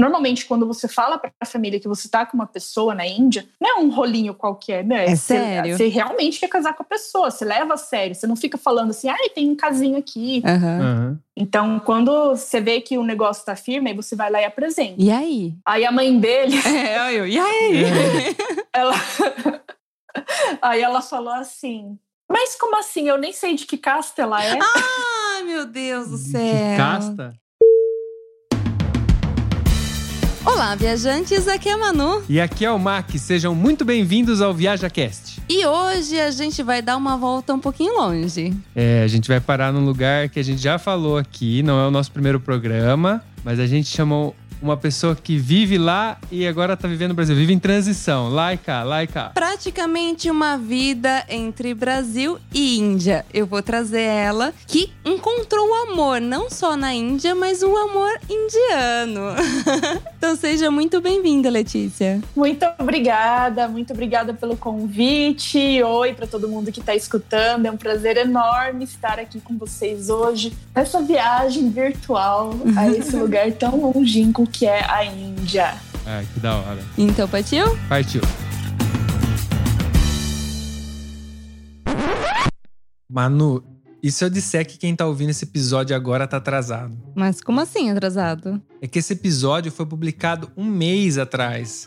normalmente quando você fala para a família que você tá com uma pessoa na Índia, não é um rolinho qualquer, né? É você, sério? Você realmente quer casar com a pessoa, você leva a sério, você não fica falando assim, ai, tem um casinho aqui. Aham. Aham. Então, quando você vê que o negócio tá firme, aí você vai lá e apresenta. E aí? Aí a mãe dele, É, eu. E aí? ela. aí ela falou assim. Mas como assim? Eu nem sei de que casta ela é. Ai, meu Deus do céu. Que casta? Olá, viajantes, aqui é a Manu. E aqui é o Mac, sejam muito bem-vindos ao ViajaCast. E hoje a gente vai dar uma volta um pouquinho longe. É, a gente vai parar num lugar que a gente já falou aqui, não é o nosso primeiro programa, mas a gente chamou uma pessoa que vive lá e agora tá vivendo no Brasil, vive em transição, lá e cá, lá e cá. Praticamente uma vida entre Brasil e Índia. Eu vou trazer ela que encontrou o amor, não só na Índia, mas o amor indiano. então seja muito bem-vinda, Letícia. Muito obrigada, muito obrigada pelo convite. Oi para todo mundo que está escutando. É um prazer enorme estar aqui com vocês hoje nessa viagem virtual a esse lugar tão longínquo que é a Índia. Ah, que da hora. Então, partiu? Partiu. Manu, e se eu disser que quem tá ouvindo esse episódio agora tá atrasado? Mas como assim atrasado? É que esse episódio foi publicado um mês atrás.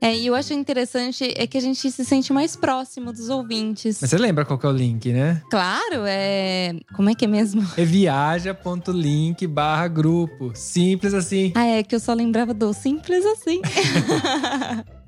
É, e eu acho interessante é que a gente se sente mais próximo dos ouvintes. Mas você lembra qual que é o link, né? Claro, é. Como é que é mesmo? É viaja.link barra grupo. Simples assim. Ah, é que eu só lembrava do simples assim.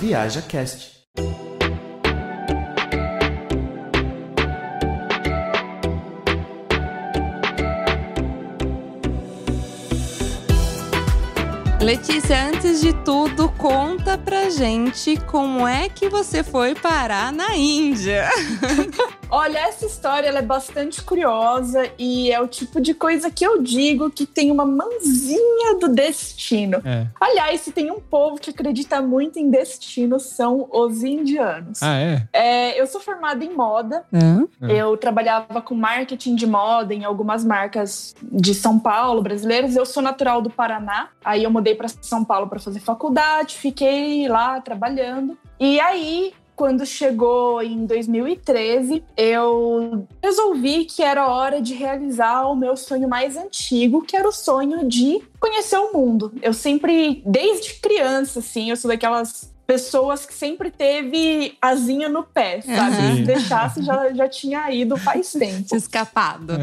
Viaja Letícia, antes de tudo, conta pra gente como é que você foi parar na Índia. Olha, essa história ela é bastante curiosa e é o tipo de coisa que eu digo que tem uma mãozinha do destino. É. Aliás, se tem um povo que acredita muito em destino, são os indianos. Ah, é? É, eu sou formada em moda? É. eu trabalhava com marketing de moda em algumas marcas de São Paulo, brasileiras. Eu sou natural do Paraná, aí eu mudei para São Paulo para fazer faculdade, fiquei lá trabalhando. E aí, quando chegou em 2013, eu resolvi que era hora de realizar o meu sonho mais antigo, que era o sonho de conhecer o mundo. Eu sempre, desde criança, assim, eu sou daquelas pessoas que sempre teve asinha no pé, sabe? Aham. Se deixasse, já, já tinha ido faz tempo. Tinha escapado.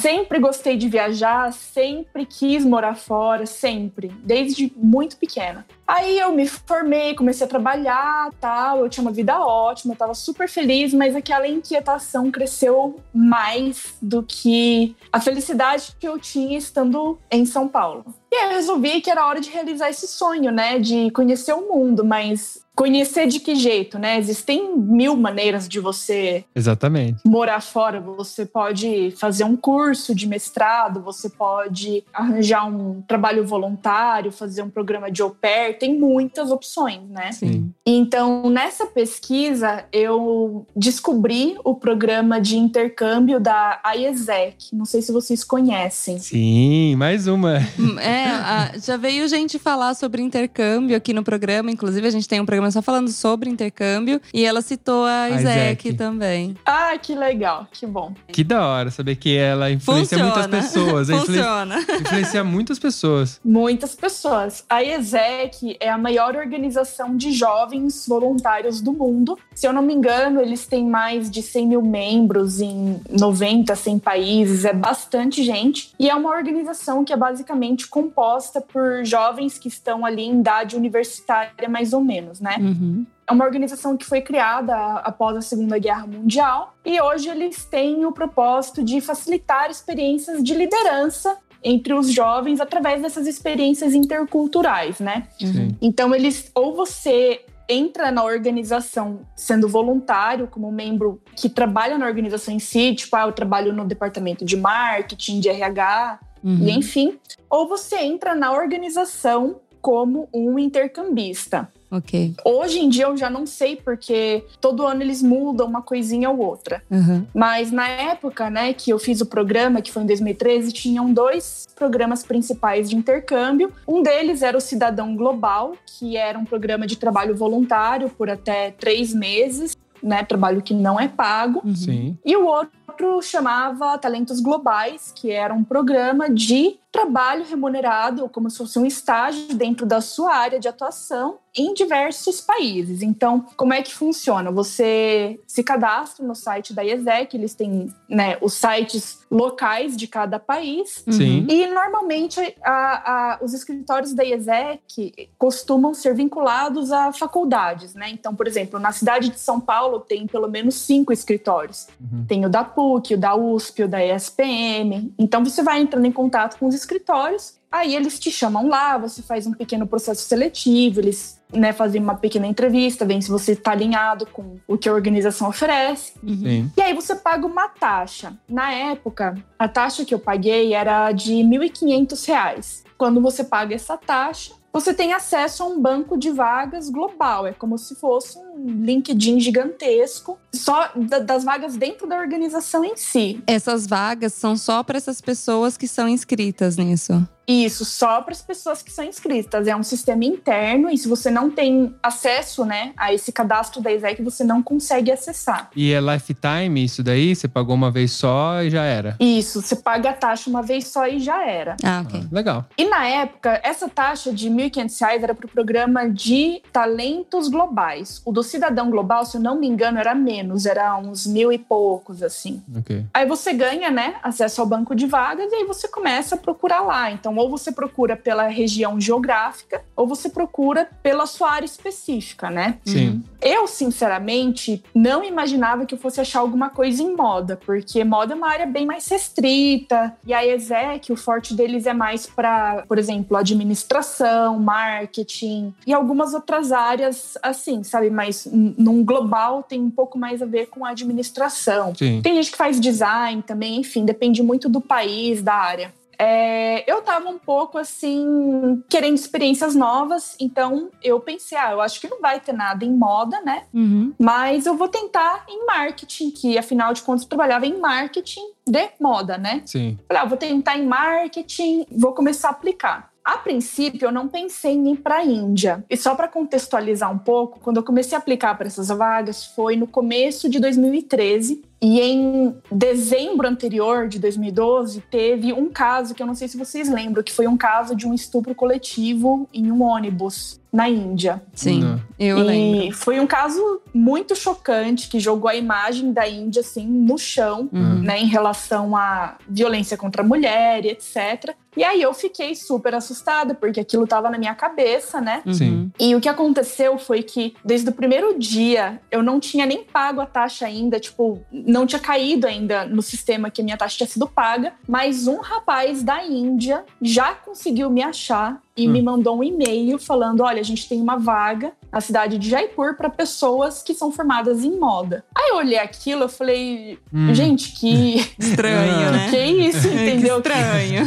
Sempre gostei de viajar, sempre quis morar fora, sempre, desde muito pequena. Aí eu me formei, comecei a trabalhar, tal, eu tinha uma vida ótima, eu tava super feliz, mas aquela inquietação cresceu mais do que a felicidade que eu tinha estando em São Paulo. E aí eu resolvi que era hora de realizar esse sonho, né, de conhecer o mundo, mas Conhecer de que jeito, né? Existem mil maneiras de você Exatamente. morar fora. Você pode fazer um curso de mestrado, você pode arranjar um trabalho voluntário, fazer um programa de au pair, tem muitas opções, né? Sim. Então, nessa pesquisa, eu descobri o programa de intercâmbio da IESEC. Não sei se vocês conhecem. Sim, mais uma. Hum, É, a- já veio gente falar sobre intercâmbio aqui no programa. Inclusive, a gente tem um programa só falando sobre intercâmbio. E ela citou a A Isaac Isaac. também. Ah, que legal, que bom. Que da hora saber que ela influencia Funciona. muitas pessoas. Influencia, Funciona. influencia muitas pessoas. Muitas pessoas. A IESEC é a maior organização de jovens voluntários do mundo. Se eu não me engano, eles têm mais de 100 mil membros em 90, 100 países. É bastante gente. E é uma organização que é basicamente composta por jovens que estão ali em idade universitária, mais ou menos, né? Uhum. É uma organização que foi criada após a Segunda Guerra Mundial e hoje eles têm o propósito de facilitar experiências de liderança entre os jovens através dessas experiências interculturais, né? Sim. Então eles ou você entra na organização sendo voluntário como membro que trabalha na organização em si, tipo, ah, eu trabalho no departamento de marketing, de RH, Uhum. e enfim, ou você entra na organização como um intercambista. Ok. Hoje em dia eu já não sei porque todo ano eles mudam uma coisinha ou outra. Uhum. Mas na época, né, que eu fiz o programa, que foi em 2013, tinham dois programas principais de intercâmbio. Um deles era o Cidadão Global, que era um programa de trabalho voluntário por até três meses, né, trabalho que não é pago. Uhum. Sim. E o outro chamava Talentos Globais, que era um programa de trabalho remunerado, como se fosse um estágio dentro da sua área de atuação em diversos países. Então, como é que funciona? Você se cadastra no site da IESEC, eles têm né, os sites locais de cada país. Sim. E normalmente a- a- os escritórios da IESEC costumam ser vinculados a faculdades, né? Então, por exemplo, na cidade de São Paulo tem pelo menos cinco escritórios. Uhum. Tem o da PUC, o da USP, o da ESPM. Então você vai entrando em contato com os escritórios, aí eles te chamam lá, você faz um pequeno processo seletivo, eles né, fazem uma pequena entrevista, veem se você está alinhado com o que a organização oferece. Uhum. Sim. E aí você paga uma taxa. Na época, a taxa que eu paguei era de 1.500 reais. Quando você paga essa taxa, você tem acesso a um banco de vagas global. É como se fosse um LinkedIn gigantesco, só da- das vagas dentro da organização em si. Essas vagas são só para essas pessoas que são inscritas nisso. Isso, só para as pessoas que são inscritas. É um sistema interno e se você não tem acesso né, a esse cadastro da ISEC, você não consegue acessar. E é lifetime isso daí? Você pagou uma vez só e já era. Isso, você paga a taxa uma vez só e já era. Ah, ok. Ah, legal. E na época, essa taxa de R$ 1.500 era para o programa de talentos globais. O do Cidadão Global, se eu não me engano, era menos, era uns mil e poucos, assim. Ok. Aí você ganha, né, acesso ao banco de vagas e aí você começa a procurar lá. Então, ou você procura pela região geográfica, ou você procura pela sua área específica, né? Sim. Eu, sinceramente, não imaginava que eu fosse achar alguma coisa em moda, porque moda é uma área bem mais restrita. E a ESEC, o forte deles é mais para, por exemplo, administração, marketing e algumas outras áreas assim, sabe? Mas num global tem um pouco mais a ver com a administração. Sim. Tem gente que faz design também, enfim, depende muito do país, da área. É, eu tava um pouco assim, querendo experiências novas, então eu pensei, ah, eu acho que não vai ter nada em moda, né? Uhum. Mas eu vou tentar em marketing, que afinal de contas eu trabalhava em marketing de moda, né? Sim. Falei, ah, vou tentar em marketing, vou começar a aplicar. A princípio, eu não pensei em ir para a Índia. E só para contextualizar um pouco, quando eu comecei a aplicar para essas vagas foi no começo de 2013. E em dezembro anterior de 2012, teve um caso que eu não sei se vocês lembram, que foi um caso de um estupro coletivo em um ônibus na Índia. Sim, Não. eu e lembro. foi um caso muito chocante que jogou a imagem da Índia assim no chão, Uhum. né, em relação à violência contra a mulher e etc. E aí eu fiquei super assustada porque aquilo estava na minha cabeça, né? Uhum. Sim. E o que aconteceu foi que desde o primeiro dia eu não tinha nem pago a taxa ainda, tipo, não tinha caído ainda no sistema que a minha taxa tinha sido paga, mas um rapaz da Índia já conseguiu me achar e me mandou um e-mail falando: olha, a gente tem uma vaga na cidade de Jaipur para pessoas que são formadas em moda. Aí eu olhei aquilo, eu falei, Hum. gente, que Estranho, né? que isso, entendeu? Que estranho.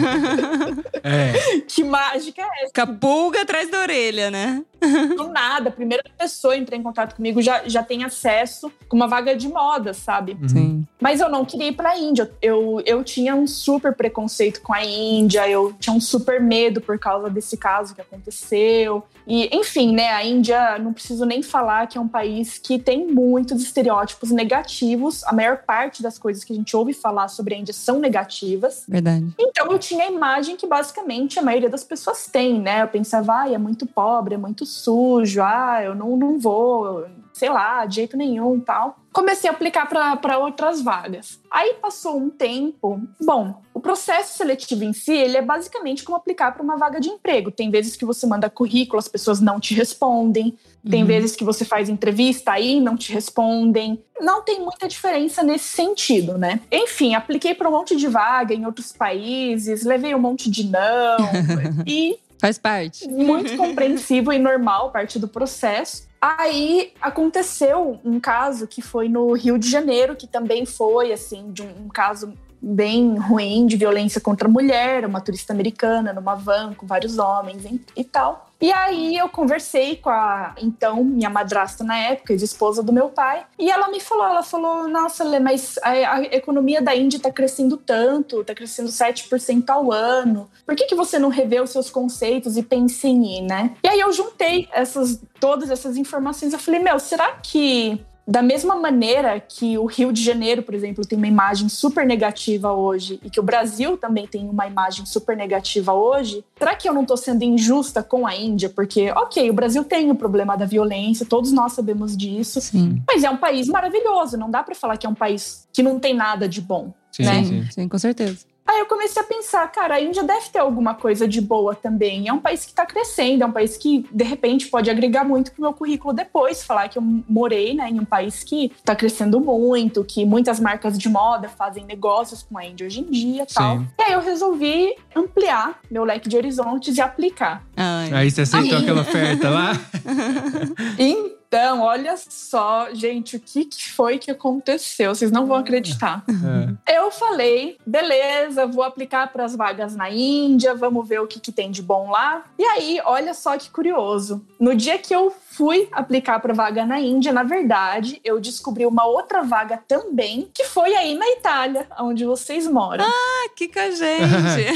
É. Que mágica é essa? Capulga atrás da orelha, né? Do nada, a primeira pessoa a entrar em contato comigo já, já tem acesso com uma vaga de moda, sabe? Uhum. Sim. Mas eu não queria ir pra Índia. Eu, eu tinha um super preconceito com a Índia, eu tinha um super medo por causa desse caso que aconteceu. E, enfim, né, a Índia, não preciso nem falar que é um país que tem muitos estereótipos negativos. A maior parte das coisas que a gente ouve falar sobre a Índia são negativas. Verdade. Então eu tinha a imagem que basicamente a maioria das pessoas tem, né? Eu pensava, ah, é muito pobre, é muito sujo, ah, eu não, não vou, sei lá, de jeito nenhum tal. Comecei a aplicar para outras vagas. Aí passou um tempo. Bom, o processo seletivo em si, ele é basicamente como aplicar para uma vaga de emprego. Tem vezes que você manda currículo, as pessoas não te respondem. Tem Uhum. vezes que você faz entrevista aí não te respondem. Não tem muita diferença nesse sentido, né? Enfim, apliquei para um monte de vaga em outros países, levei um monte de não e Faz parte. muito compreensível e normal parte do processo. Aí aconteceu um caso que foi no Rio de Janeiro, que também foi assim de um, um caso bem ruim de violência contra a mulher, uma turista americana numa van com vários homens e, e tal. E aí eu conversei com a então minha madrasta na época, ex-esposa do meu pai, e ela me falou, ela falou: "Nossa, Lê, mas a, a economia da Índia tá crescendo tanto, tá crescendo 7% ao ano. Por que que você não revê os seus conceitos e pensa em ir, né?" E aí eu juntei essas todas essas informações, eu falei: "Meu, será que da mesma maneira que o Rio de Janeiro, por exemplo, tem uma imagem super negativa hoje e que o Brasil também tem uma imagem super negativa hoje, será que eu não estou sendo injusta com a Índia? Porque, ok, o Brasil tem o problema da violência, todos nós sabemos disso, Sim. mas é um país maravilhoso, não dá para falar que é um país que não tem nada de bom. Sim, Né? sim. Sim, com certeza. Aí eu comecei a pensar, cara, a Índia deve ter alguma coisa de boa também. É um país que está crescendo, é um país que, de repente, pode agregar muito pro meu currículo depois. Falar que eu morei né, em um país que está crescendo muito, que muitas marcas de moda fazem negócios com a Índia hoje em dia e tal. E aí eu resolvi ampliar meu leque de horizontes e aplicar. Ai. Aí você aceitou Aí. aquela oferta lá? Então, olha só, gente, o que, que foi que aconteceu? Vocês não vão acreditar. É. Eu falei, beleza, vou aplicar para as vagas na Índia, vamos ver o que, que tem de bom lá. E aí, olha só que curioso. No dia que eu fui aplicar para vaga na Índia, na verdade, eu descobri uma outra vaga também, que foi aí na Itália, onde vocês moram. Aqui com a gente.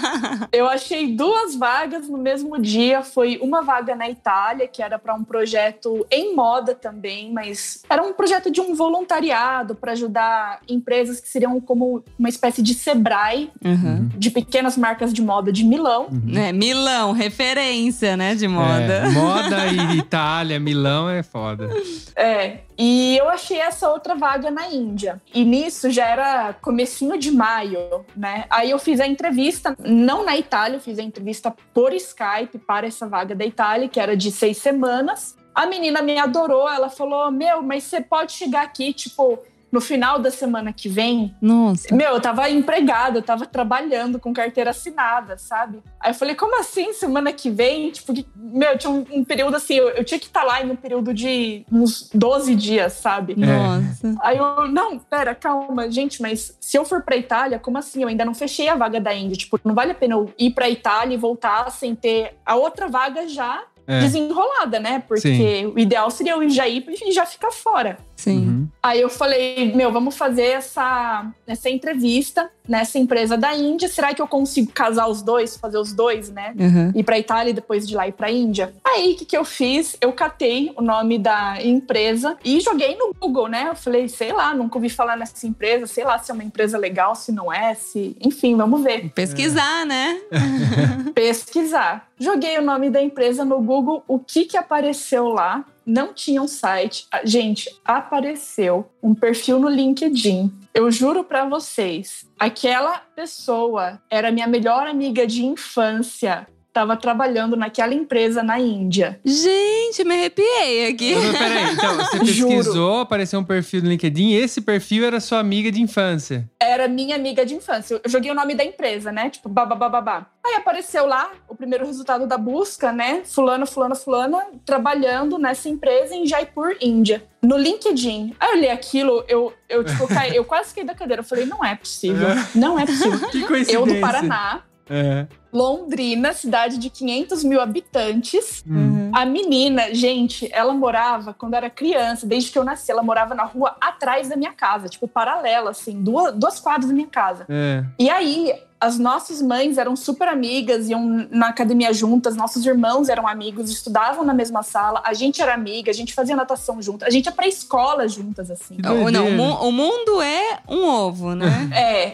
Eu achei duas vagas no mesmo dia. Foi uma vaga na Itália, que era para um projeto em moda também, mas era um projeto de um voluntariado para ajudar empresas que seriam como uma espécie de Sebrae Uhum. de pequenas marcas de moda de Milão. É, Milão, referência, né, de moda. É, moda e Itália, Milão é foda. É, e eu achei essa outra vaga na Índia. E nisso já era comecinho de maio, né? Aí eu fiz a entrevista, não na Itália, eu fiz a entrevista por Skype para essa vaga da Itália, que era de seis semanas. A menina me adorou, ela falou: Meu, mas você pode chegar aqui, tipo, no final da semana que vem, Nossa. meu, eu tava empregada, eu tava trabalhando com carteira assinada, sabe? Aí eu falei, como assim, semana que vem? Tipo, que- meu, tinha um, um período assim, eu, eu tinha que estar lá em um período de uns 12 dias, sabe? Nossa. Aí eu, não, pera, calma, gente, mas se eu for pra Itália, como assim? Eu ainda não fechei a vaga da Índia. Tipo, não vale a pena eu ir pra Itália e voltar sem ter a outra vaga já É. desenrolada, né? Porque o ideal seria eu já ir e já ficar fora. Sim. Uhum. Aí eu falei, meu, vamos fazer essa, essa entrevista nessa empresa da Índia. Será que eu consigo casar os dois, fazer os dois, né? Uhum. Ir pra Itália e depois de lá ir pra Índia? Aí, o que, que eu fiz? Eu catei o nome da empresa e joguei no Google, né? Eu falei, sei lá, nunca ouvi falar nessa empresa, sei lá se é uma empresa legal, se não é, se... Enfim, vamos ver. Pesquisar, né? Pesquisar. Joguei o nome da empresa no Google, o que que apareceu lá? Não tinha um site. Ah, Gente, apareceu um perfil no LinkedIn. Eu juro pra vocês, aquela pessoa era minha melhor amiga de infância. Tava trabalhando naquela empresa na Índia. Gente, me arrepiei aqui. Mas peraí, então você pesquisou, apareceu um perfil no LinkedIn e esse perfil era sua amiga de infância. Era minha amiga de infância. Eu joguei o nome da empresa, né? Tipo, babá. Aí apareceu lá o primeiro resultado da busca, né? Fulano, fulano, fulana, trabalhando nessa empresa em Jaipur, Índia. No LinkedIn. Aí eu olhei aquilo, eu, eu, tipo, caí, eu quase caí da cadeira. Eu falei, não é possível. Não é possível. Que coincidência. Eu do Paraná, É. Londrina, cidade de 500 mil habitantes. Hum. A menina, gente, ela morava quando era criança, desde que eu nasci, ela morava na rua atrás da minha casa, tipo, paralela, assim, duas, duas quadras da minha casa. É. E aí, as nossas mães eram super amigas, iam na academia juntas, nossos irmãos eram amigos, estudavam na mesma sala, a gente era amiga, a gente fazia natação junto, a gente ia pra escola juntas, assim. Ou não, o, doideira. mu- o mundo é um ovo, né? É,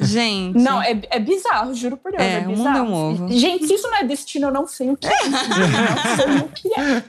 Gente. não, é, é bizarro, juro por Deus. É, É, o mundo bizarro. é um ovo. Gente, se isso não é destino, eu não sei o que é. não sei o que é.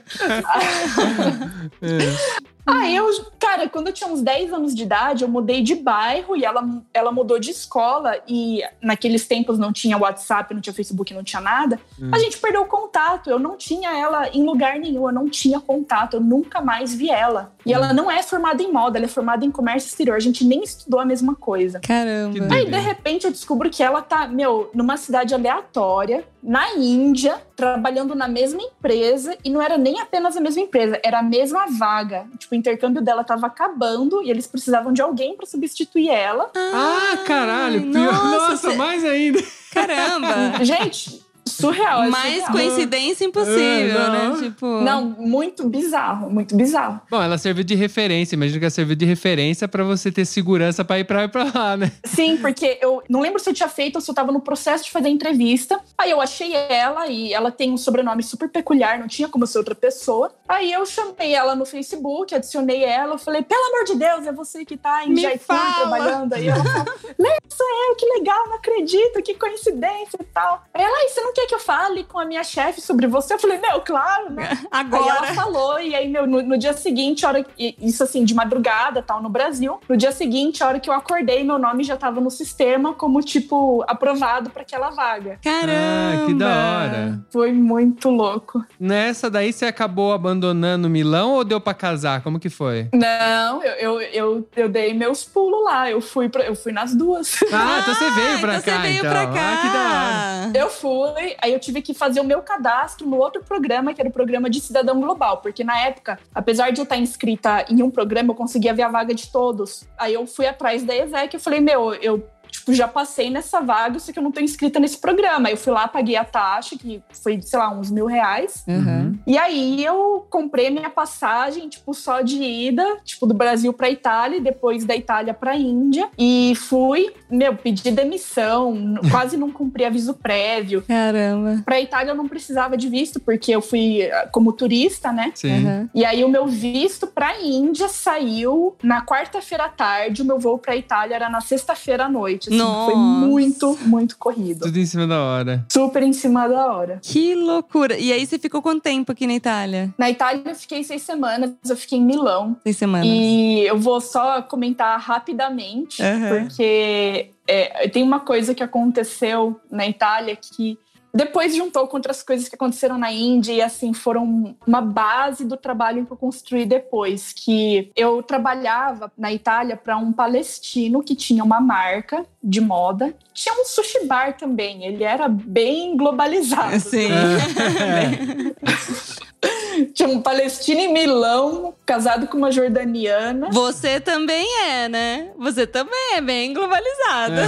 É. Ah, eu, cara, quando eu tinha uns 10 anos de idade, eu mudei de bairro e ela, ela mudou de escola. E naqueles tempos não tinha WhatsApp, não tinha Facebook, não tinha nada. Hum. A gente perdeu o contato. Eu não tinha ela em lugar nenhum, eu não tinha contato, eu nunca mais vi ela. E Hum. ela não é formada em moda, ela é formada em comércio exterior. A gente nem estudou a mesma coisa. Caramba. Aí, de repente, eu descubro que ela tá, meu, numa cidade aleatória, na Índia, trabalhando na mesma empresa, e não era nem apenas a mesma empresa, era a mesma vaga. Tipo, o intercâmbio dela tava acabando e eles precisavam de alguém pra substituir ela. Ah, caralho. Ai, Pior. nossa, Nossa, cê- mais ainda. Caramba. Gente, surreal. é Mais surreal. coincidência impossível, É, né? não. Tipo. Não, muito bizarro, muito bizarro. Bom, ela serviu de referência. Imagina que ela serviu de referência pra você ter segurança pra ir pra, pra lá, né? Sim, porque eu não lembro se eu tinha feito ou se eu tava no processo de fazer a entrevista. Aí eu achei ela e ela tem um sobrenome super peculiar, não tinha como ser outra pessoa. Aí eu chamei ela no Facebook, adicionei ela, eu falei, pelo amor de Deus, é você que tá em Me Jaipur trabalhando. Aí ela falou, sou eu, que legal, não acredito, que coincidência e tal. Aí ela, "Ai, você não quer que eu fale com a minha chefe sobre você? Eu falei, meu, claro, né? Aí ela Agora. falou, e aí, meu, no, no dia seguinte, a hora, que- isso assim, de madrugada, tal, no Brasil. No dia seguinte, a hora que eu acordei, meu nome já tava no sistema como, tipo, aprovado pra aquela vaga. Caramba. Ah, que da hora. Foi muito louco. Nessa daí você acabou abandonando Milão ou deu pra casar? Como que foi? Não, eu, eu, eu, eu dei meus pulos lá, eu fui, pra, eu fui nas duas. Ah, então você veio pra então cá, Você veio então. pra cá. Ah, que da hora. Eu fui, aí eu tive que fazer o meu cadastro no outro programa, que era o programa de cidadão global, porque na época, apesar de eu estar inscrita em um programa, eu conseguia ver a vaga de todos. Aí eu fui atrás da ESEC e falei, meu, eu tipo, já passei nessa vaga, só que eu não tô inscrita nesse programa. Eu fui lá, paguei a taxa, que foi, sei lá, uns mil reais. Uhum. E aí eu comprei minha passagem, tipo, só de ida, tipo, do Brasil pra Itália, e depois da Itália pra Índia. E fui, meu, pedi demissão, quase não cumpri aviso prévio. Caramba. Pra Itália eu não precisava de visto, porque eu fui eh, como turista, né? Sim. Uhum. E aí o meu visto pra Índia saiu na quarta-feira à tarde, o meu voo pra Itália era na sexta-feira à noite. Assim, Nossa. Foi muito, muito corrido. Tudo em cima da hora. Super em cima da hora. Que loucura. E aí você ficou quanto tempo aqui na Itália? Na Itália eu fiquei seis semanas, eu fiquei em Milão. Seis semanas. E eu vou só comentar rapidamente, Uhum. porque é, tem uma coisa que aconteceu na Itália que depois juntou com outras coisas que aconteceram na Índia e assim foram uma base do trabalho que eu construí depois, que eu trabalhava na Itália para um palestino que tinha uma marca de moda, tinha um sushi bar também, ele era bem globalizado. Sim. Tinha um palestino em Milão, casado com uma jordaniana. Você também é, né? Você também é bem globalizada.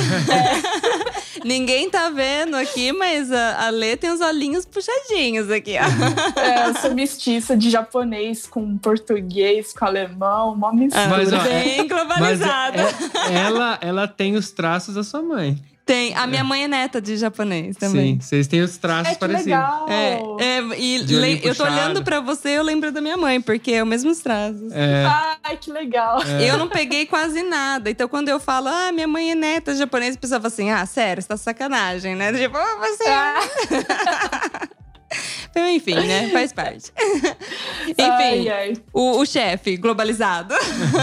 Ninguém tá vendo aqui, mas a, a Lê tem os olhinhos puxadinhos aqui, ó. É, eu sou mestiça de japonês com português, com alemão, uma mistura. Mas, ó, bem Mas globalizada. é- ela, ela tem os traços da sua mãe. Tem. A minha mãe é neta de japonês também. Sim, vocês têm os traços É que parecidos. legal. É, é, e De le- eu tô olhando pra você, eu lembro da minha mãe, porque é o mesmo traços. É, Ai, que legal. Eu não peguei quase nada. Então, quando eu falo, ah, minha mãe é neta japonesa, a pessoa fala assim, ah, sério, você tá sacanagem, né? Tipo, ah, você. Ah, enfim, né? Faz parte. enfim, ai, ai. o, o chefe globalizado.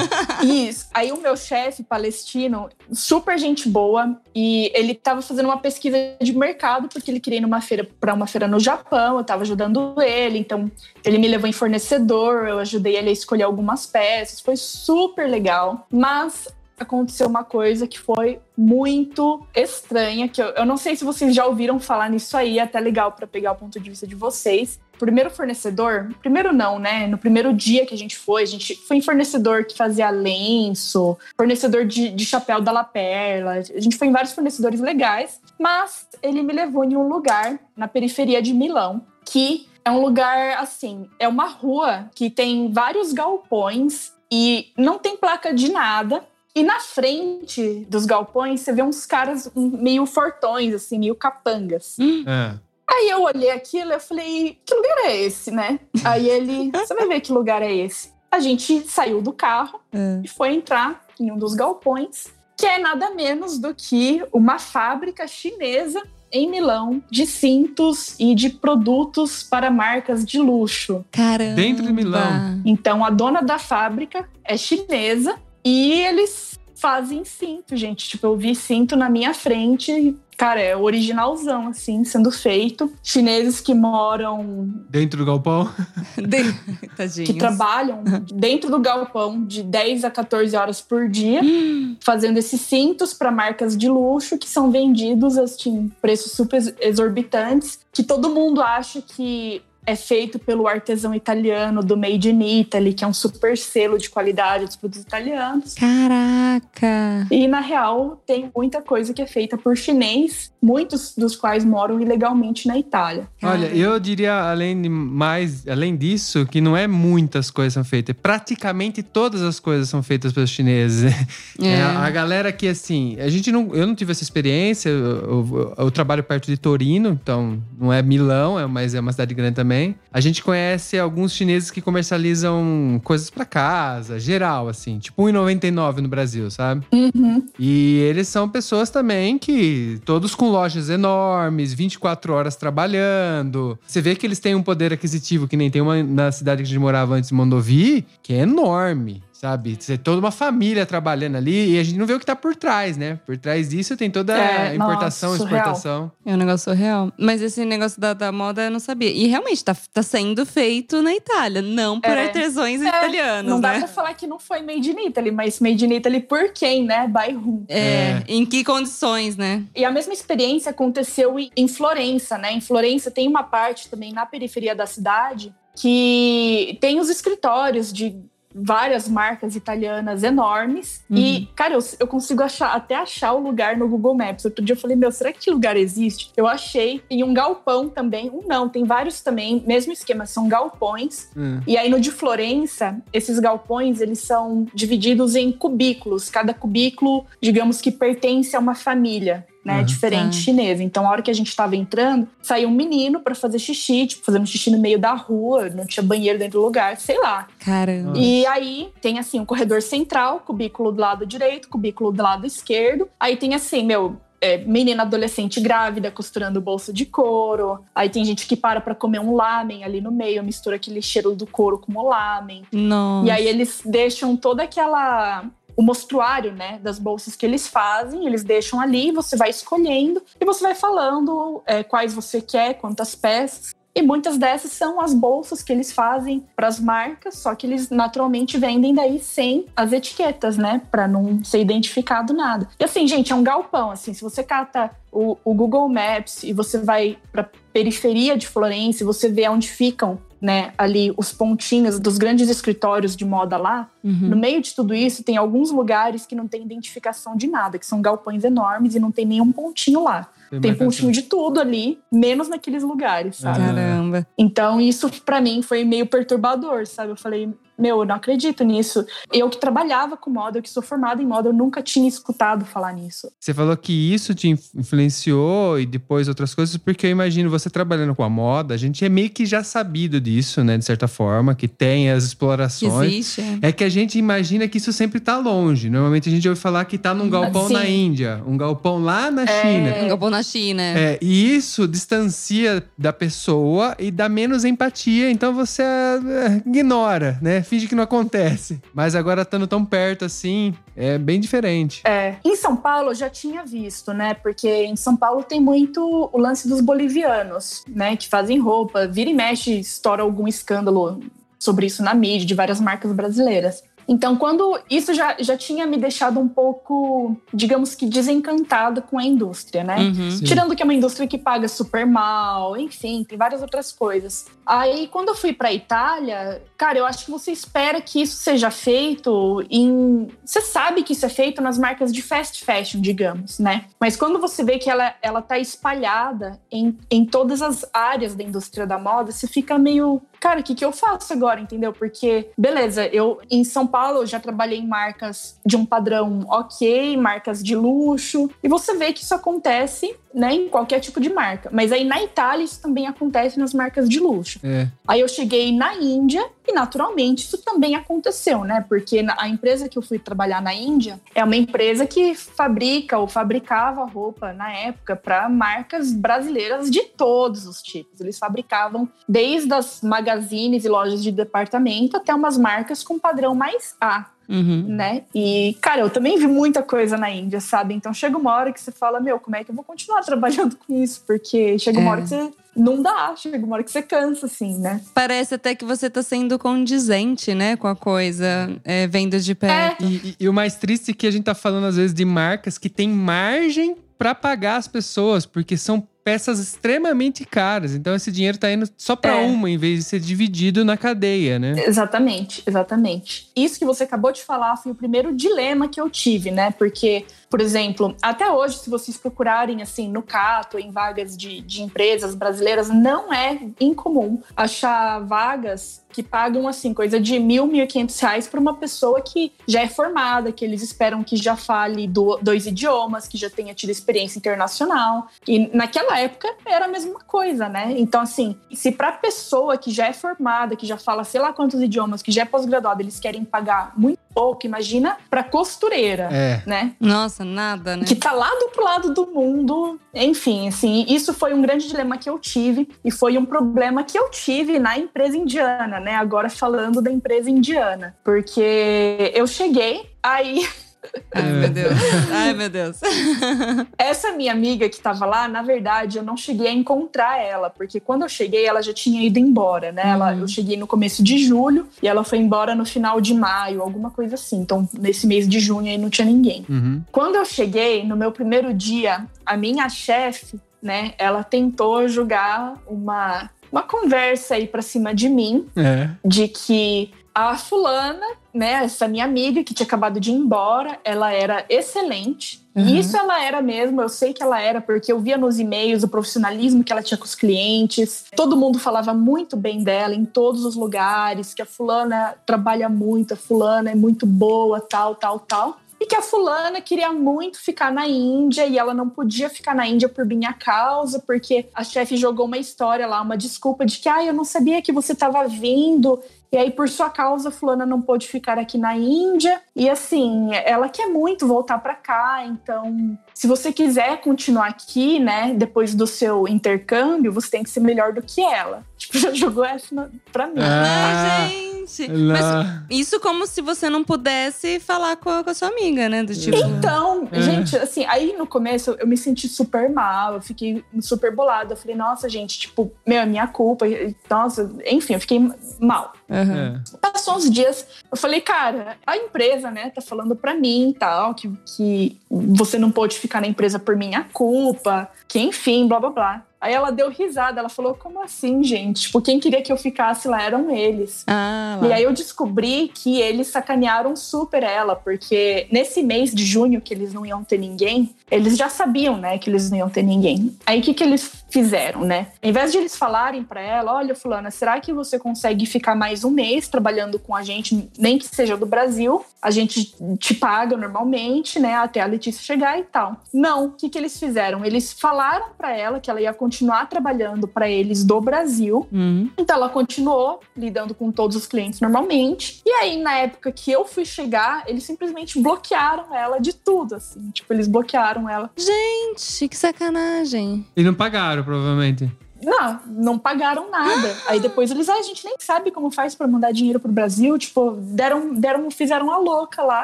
Isso. Aí o meu chefe palestino, super gente boa, e ele tava fazendo uma pesquisa de mercado porque ele queria ir numa feira para uma feira no Japão, eu tava ajudando ele, então ele me levou em fornecedor, eu ajudei ele a escolher algumas peças, foi super legal. Mas aconteceu uma coisa que foi muito estranha, que eu, eu não sei se vocês já ouviram falar nisso aí, é até legal para pegar o ponto de vista de vocês. Primeiro fornecedor, primeiro não, né? No primeiro dia que a gente foi, a gente foi em fornecedor que fazia lenço, fornecedor de, de chapéu da La Perla, a gente foi em vários fornecedores legais, mas ele me levou em um lugar na periferia de Milão, que é um lugar assim, é uma rua que tem vários galpões e não tem placa de nada. E na frente dos galpões você vê uns caras meio fortões, assim, meio capangas. É. Aí eu olhei aquilo e eu falei, que lugar é esse, né? Aí ele, você vai ver que lugar é esse. A gente saiu do carro É. e foi entrar em um dos galpões, que é nada menos do que uma fábrica chinesa em Milão de cintos e de produtos para marcas de luxo. Caramba. Dentro de Milão. Então a dona da fábrica é chinesa e eles fazem cinto, gente. Tipo, eu vi cinto na minha frente. Cara, é originalzão, assim, sendo feito. Chineses que moram, Dentro do galpão. De... Tadinhos. que trabalham dentro do galpão de 10 a 14 horas por dia, fazendo esses cintos para marcas de luxo que são vendidos assim, preços super exorbitantes, que todo mundo acha que é feito pelo artesão italiano do Made in Italy, que é um super selo de qualidade dos produtos italianos. Caraca. E na real, tem muita coisa que é feita por chinês, muitos dos quais moram ilegalmente na Itália. Olha, eu diria, além de mais, além disso, que não é muitas coisas são feitas. Praticamente todas as coisas são feitas pelos chineses. É. É, a galera que, assim, a gente não. Eu não tive essa experiência. Eu, eu- eu trabalho perto de Torino, então não é Milão, é, mas é uma cidade grande também. A gente conhece alguns chineses que comercializam coisas pra casa, geral, assim, tipo 1,99 no Brasil, sabe? Uhum. E eles são pessoas também que, todos com lojas enormes, 24 horas trabalhando. Você vê que eles têm um poder aquisitivo que nem tem uma na cidade que a gente morava antes, Mondovi, que é enorme. Sabe? Você toda uma família trabalhando ali e a gente não vê o que tá por trás, né? Por trás disso tem toda É, a importação, nossa, exportação. É um negócio real. Mas esse negócio da, da moda eu não sabia. E realmente tá, tá sendo feito na Itália, não por É. artesãos É, italianos, Não dá né? pra falar que não foi made in Italy, mas made in Italy por quem, né? By whom? É, É. Em que condições, né? E a mesma experiência aconteceu em- em Florença, né? Em Florença tem uma parte também na periferia da cidade que tem os escritórios de várias marcas italianas enormes. E, cara, eu, eu consigo achar até achar o lugar no Google Maps. Outro dia eu falei, meu, será que esse lugar existe? Eu achei. Em um galpão também. Um não, tem vários também. Mesmo esquema, são galpões. Hum. E aí no de Florença, esses galpões, eles são divididos em cubículos. Cada cubículo, digamos que pertence a uma família, né, Uhum. diferente Tá. chinesa. Então, a hora que a gente tava entrando, saiu um menino para fazer xixi, tipo, fazendo xixi no meio da rua, não tinha banheiro dentro do lugar, sei lá. Caramba. E aí tem assim um corredor central, cubículo do lado direito, cubículo do lado esquerdo. Aí tem assim, meu, é, menina adolescente grávida costurando bolsa de couro. Aí tem gente que para pra comer um lamen ali no meio, mistura aquele cheiro do couro com o lamen. Nossa. E aí eles deixam toda aquela o mostruário, né, das bolsas que eles fazem, eles deixam ali, você vai escolhendo e você vai falando é, quais você quer, quantas peças. E muitas dessas são as bolsas que eles fazem para as marcas, só que eles naturalmente vendem daí sem as etiquetas, né, para não ser identificado nada. E assim, gente, é um galpão, assim, se você cata o, o Google Maps e você vai para periferia de Florença, você vê onde ficam né, ali os pontinhos dos grandes escritórios de moda lá, Uhum. no meio de tudo isso tem alguns lugares que não tem identificação de nada, que são galpões enormes e não tem nenhum pontinho lá. Tem marcação. pontinho de tudo ali, menos naqueles lugares, sabe? Caramba. Então isso pra mim foi meio perturbador, sabe? Eu falei, meu, eu não acredito nisso. Eu que trabalhava com moda, eu que sou formada em moda, eu nunca tinha escutado falar nisso. Você falou que isso te inf- influenciou e depois outras coisas, porque eu imagino você trabalhando com a moda, a gente é meio que já sabido disso, né, de certa forma, que tem as Que explorações. existe. é. É que a gente imagina que isso sempre tá longe. Normalmente a gente ouve falar que tá num galpão Sim. na Índia, um galpão lá na China. Um galpão na China. É, e isso distancia da pessoa e dá menos empatia, então você é, ignora, né? Finge que não acontece. Mas agora estando tão perto assim, é bem diferente. É, em São Paulo eu já tinha visto, né? Porque em São Paulo tem muito o lance dos bolivianos, né? Que fazem roupa, vira e mexe, estoura algum escândalo sobre isso na mídia, de várias marcas brasileiras. Então, quando isso já, já tinha me deixado um pouco, digamos que desencantada com a indústria, né? Uhum. Tirando que é uma indústria que paga super mal, enfim, tem várias outras coisas. Aí, quando eu fui pra Itália, cara, eu acho que você espera que isso seja feito em. Você sabe que isso é feito nas marcas de fast fashion, digamos, né? Mas quando você vê que ela, ela tá espalhada em, em todas as áreas da indústria da moda, você fica meio. Cara, o que, que eu faço agora, entendeu? Porque, beleza, eu em São Paulo eu já trabalhei em marcas de um padrão ok, marcas de luxo, e você vê que isso acontece né, em qualquer tipo de marca. Mas aí na Itália isso também acontece nas marcas de luxo. É. Aí eu cheguei na Índia e naturalmente isso também aconteceu, né? Porque a empresa que eu fui trabalhar na Índia é uma empresa que fabrica ou fabricava roupa na época para marcas brasileiras de todos os tipos. Eles fabricavam desde as magazines e lojas de departamento até umas marcas com padrão mais A Uhum. né? E, cara, eu também vi muita coisa na Índia, sabe? Então chega uma hora que você fala, meu, como é que eu vou continuar trabalhando com isso? Porque chega uma É. hora que você não dá, chega uma hora que você cansa, assim, né? Parece até que você tá sendo condizente, né, com a coisa, é, vendo de perto. E, e- e o mais triste é que a gente tá falando, às vezes, de marcas que têm margem pra pagar as pessoas, porque são peças extremamente caras. Então, esse dinheiro tá indo só pra É. uma, em vez de ser dividido na cadeia, né? Exatamente, exatamente. Isso que você acabou de falar foi o primeiro dilema que eu tive, né? Porque, por exemplo, até hoje, se vocês procurarem assim no Cato, em vagas de, de empresas brasileiras, não é incomum achar vagas que pagam assim coisa de mil, mil e quinhentos reais para uma pessoa que já é formada, que eles esperam que já fale do- dois idiomas, que já tenha tido experiência internacional. E naquela época era a mesma coisa, né? Então assim, se para pessoa que já é formada, que já fala sei lá quantos idiomas, que já é pós-graduada, eles querem pagar muito pouco, imagina para costureira, É. né? Nossa, nada, né? que tá lá do outro lado do mundo. Enfim, assim, isso foi um grande dilema que eu tive e foi um problema que eu tive na empresa indiana, né? Agora falando da empresa indiana, porque eu cheguei aí Ai, meu Deus. Ai, meu Deus. essa minha amiga que tava lá, na verdade, eu não cheguei a encontrar ela, porque quando eu cheguei, ela já tinha ido embora, né? Ela, Uhum. eu cheguei no começo de julho e ela foi embora no final de maio, alguma coisa assim. Então, nesse mês de junho aí não tinha ninguém. Uhum. Quando eu cheguei, no meu primeiro dia, a minha chefe, né, ela tentou jogar uma, uma conversa aí pra cima de mim, É. de que a fulana, né, essa minha amiga que tinha acabado de ir embora, ela era excelente. Uhum. Isso ela era mesmo, eu sei que ela era, porque eu via nos e-mails o profissionalismo que ela tinha com os clientes. Todo mundo falava muito bem dela em todos os lugares, que a fulana trabalha muito, a fulana é muito boa, tal, tal, tal. Que a fulana queria muito ficar na Índia e ela não podia ficar na Índia por minha causa, porque a chefe jogou uma história lá, uma desculpa de que, ah, eu não sabia que você estava vindo. E aí, por sua causa, fulana não pôde ficar aqui na Índia. E assim, ela quer muito voltar para cá. Então, se você quiser continuar aqui, né, depois do seu intercâmbio, você tem que ser melhor do que ela. Tipo, já jogou essa na- pra mim. Ah. Ai, gente. Mas isso como se você não pudesse falar com a, com a sua amiga, né? Do tipo. Então, É. gente, assim, aí no começo eu me senti super mal, eu fiquei super bolada. Eu falei, nossa, gente, tipo, meu, é minha culpa. Nossa, enfim, eu fiquei mal. Aham. É. Passou uns dias, eu falei, cara, a empresa, né, tá falando pra mim e tal, que, que você não pôde ficar na empresa por minha culpa, que enfim, blá blá blá. Aí ela deu risada, ela falou, como assim, gente? Tipo, quem queria que eu ficasse lá eram eles. Ah. E aí eu descobri que eles sacanearam super ela, porque nesse mês de junho que eles não iam ter ninguém, eles já sabiam, né, que eles não iam ter ninguém. Aí o que que eles fizeram, né? Em vez de eles falarem pra ela, olha, fulana, será que você consegue ficar mais um mês trabalhando com a gente, nem que seja do Brasil? A gente te paga normalmente, né, até a Letícia chegar e tal. Não, o que que eles fizeram? Eles falaram pra ela que ela ia continuar trabalhando pra eles do Brasil, Uhum. então ela continuou lidando com todos os clientes normalmente. E aí, na época que eu fui chegar, eles simplesmente bloquearam ela de tudo, assim. Tipo, eles bloquearam ela. Gente, que sacanagem. E não pagaram, provavelmente. Não, não pagaram nada. Aí depois eles, ah, a gente nem sabe como faz pra mandar dinheiro pro Brasil. Tipo, deram, deram, fizeram uma louca lá.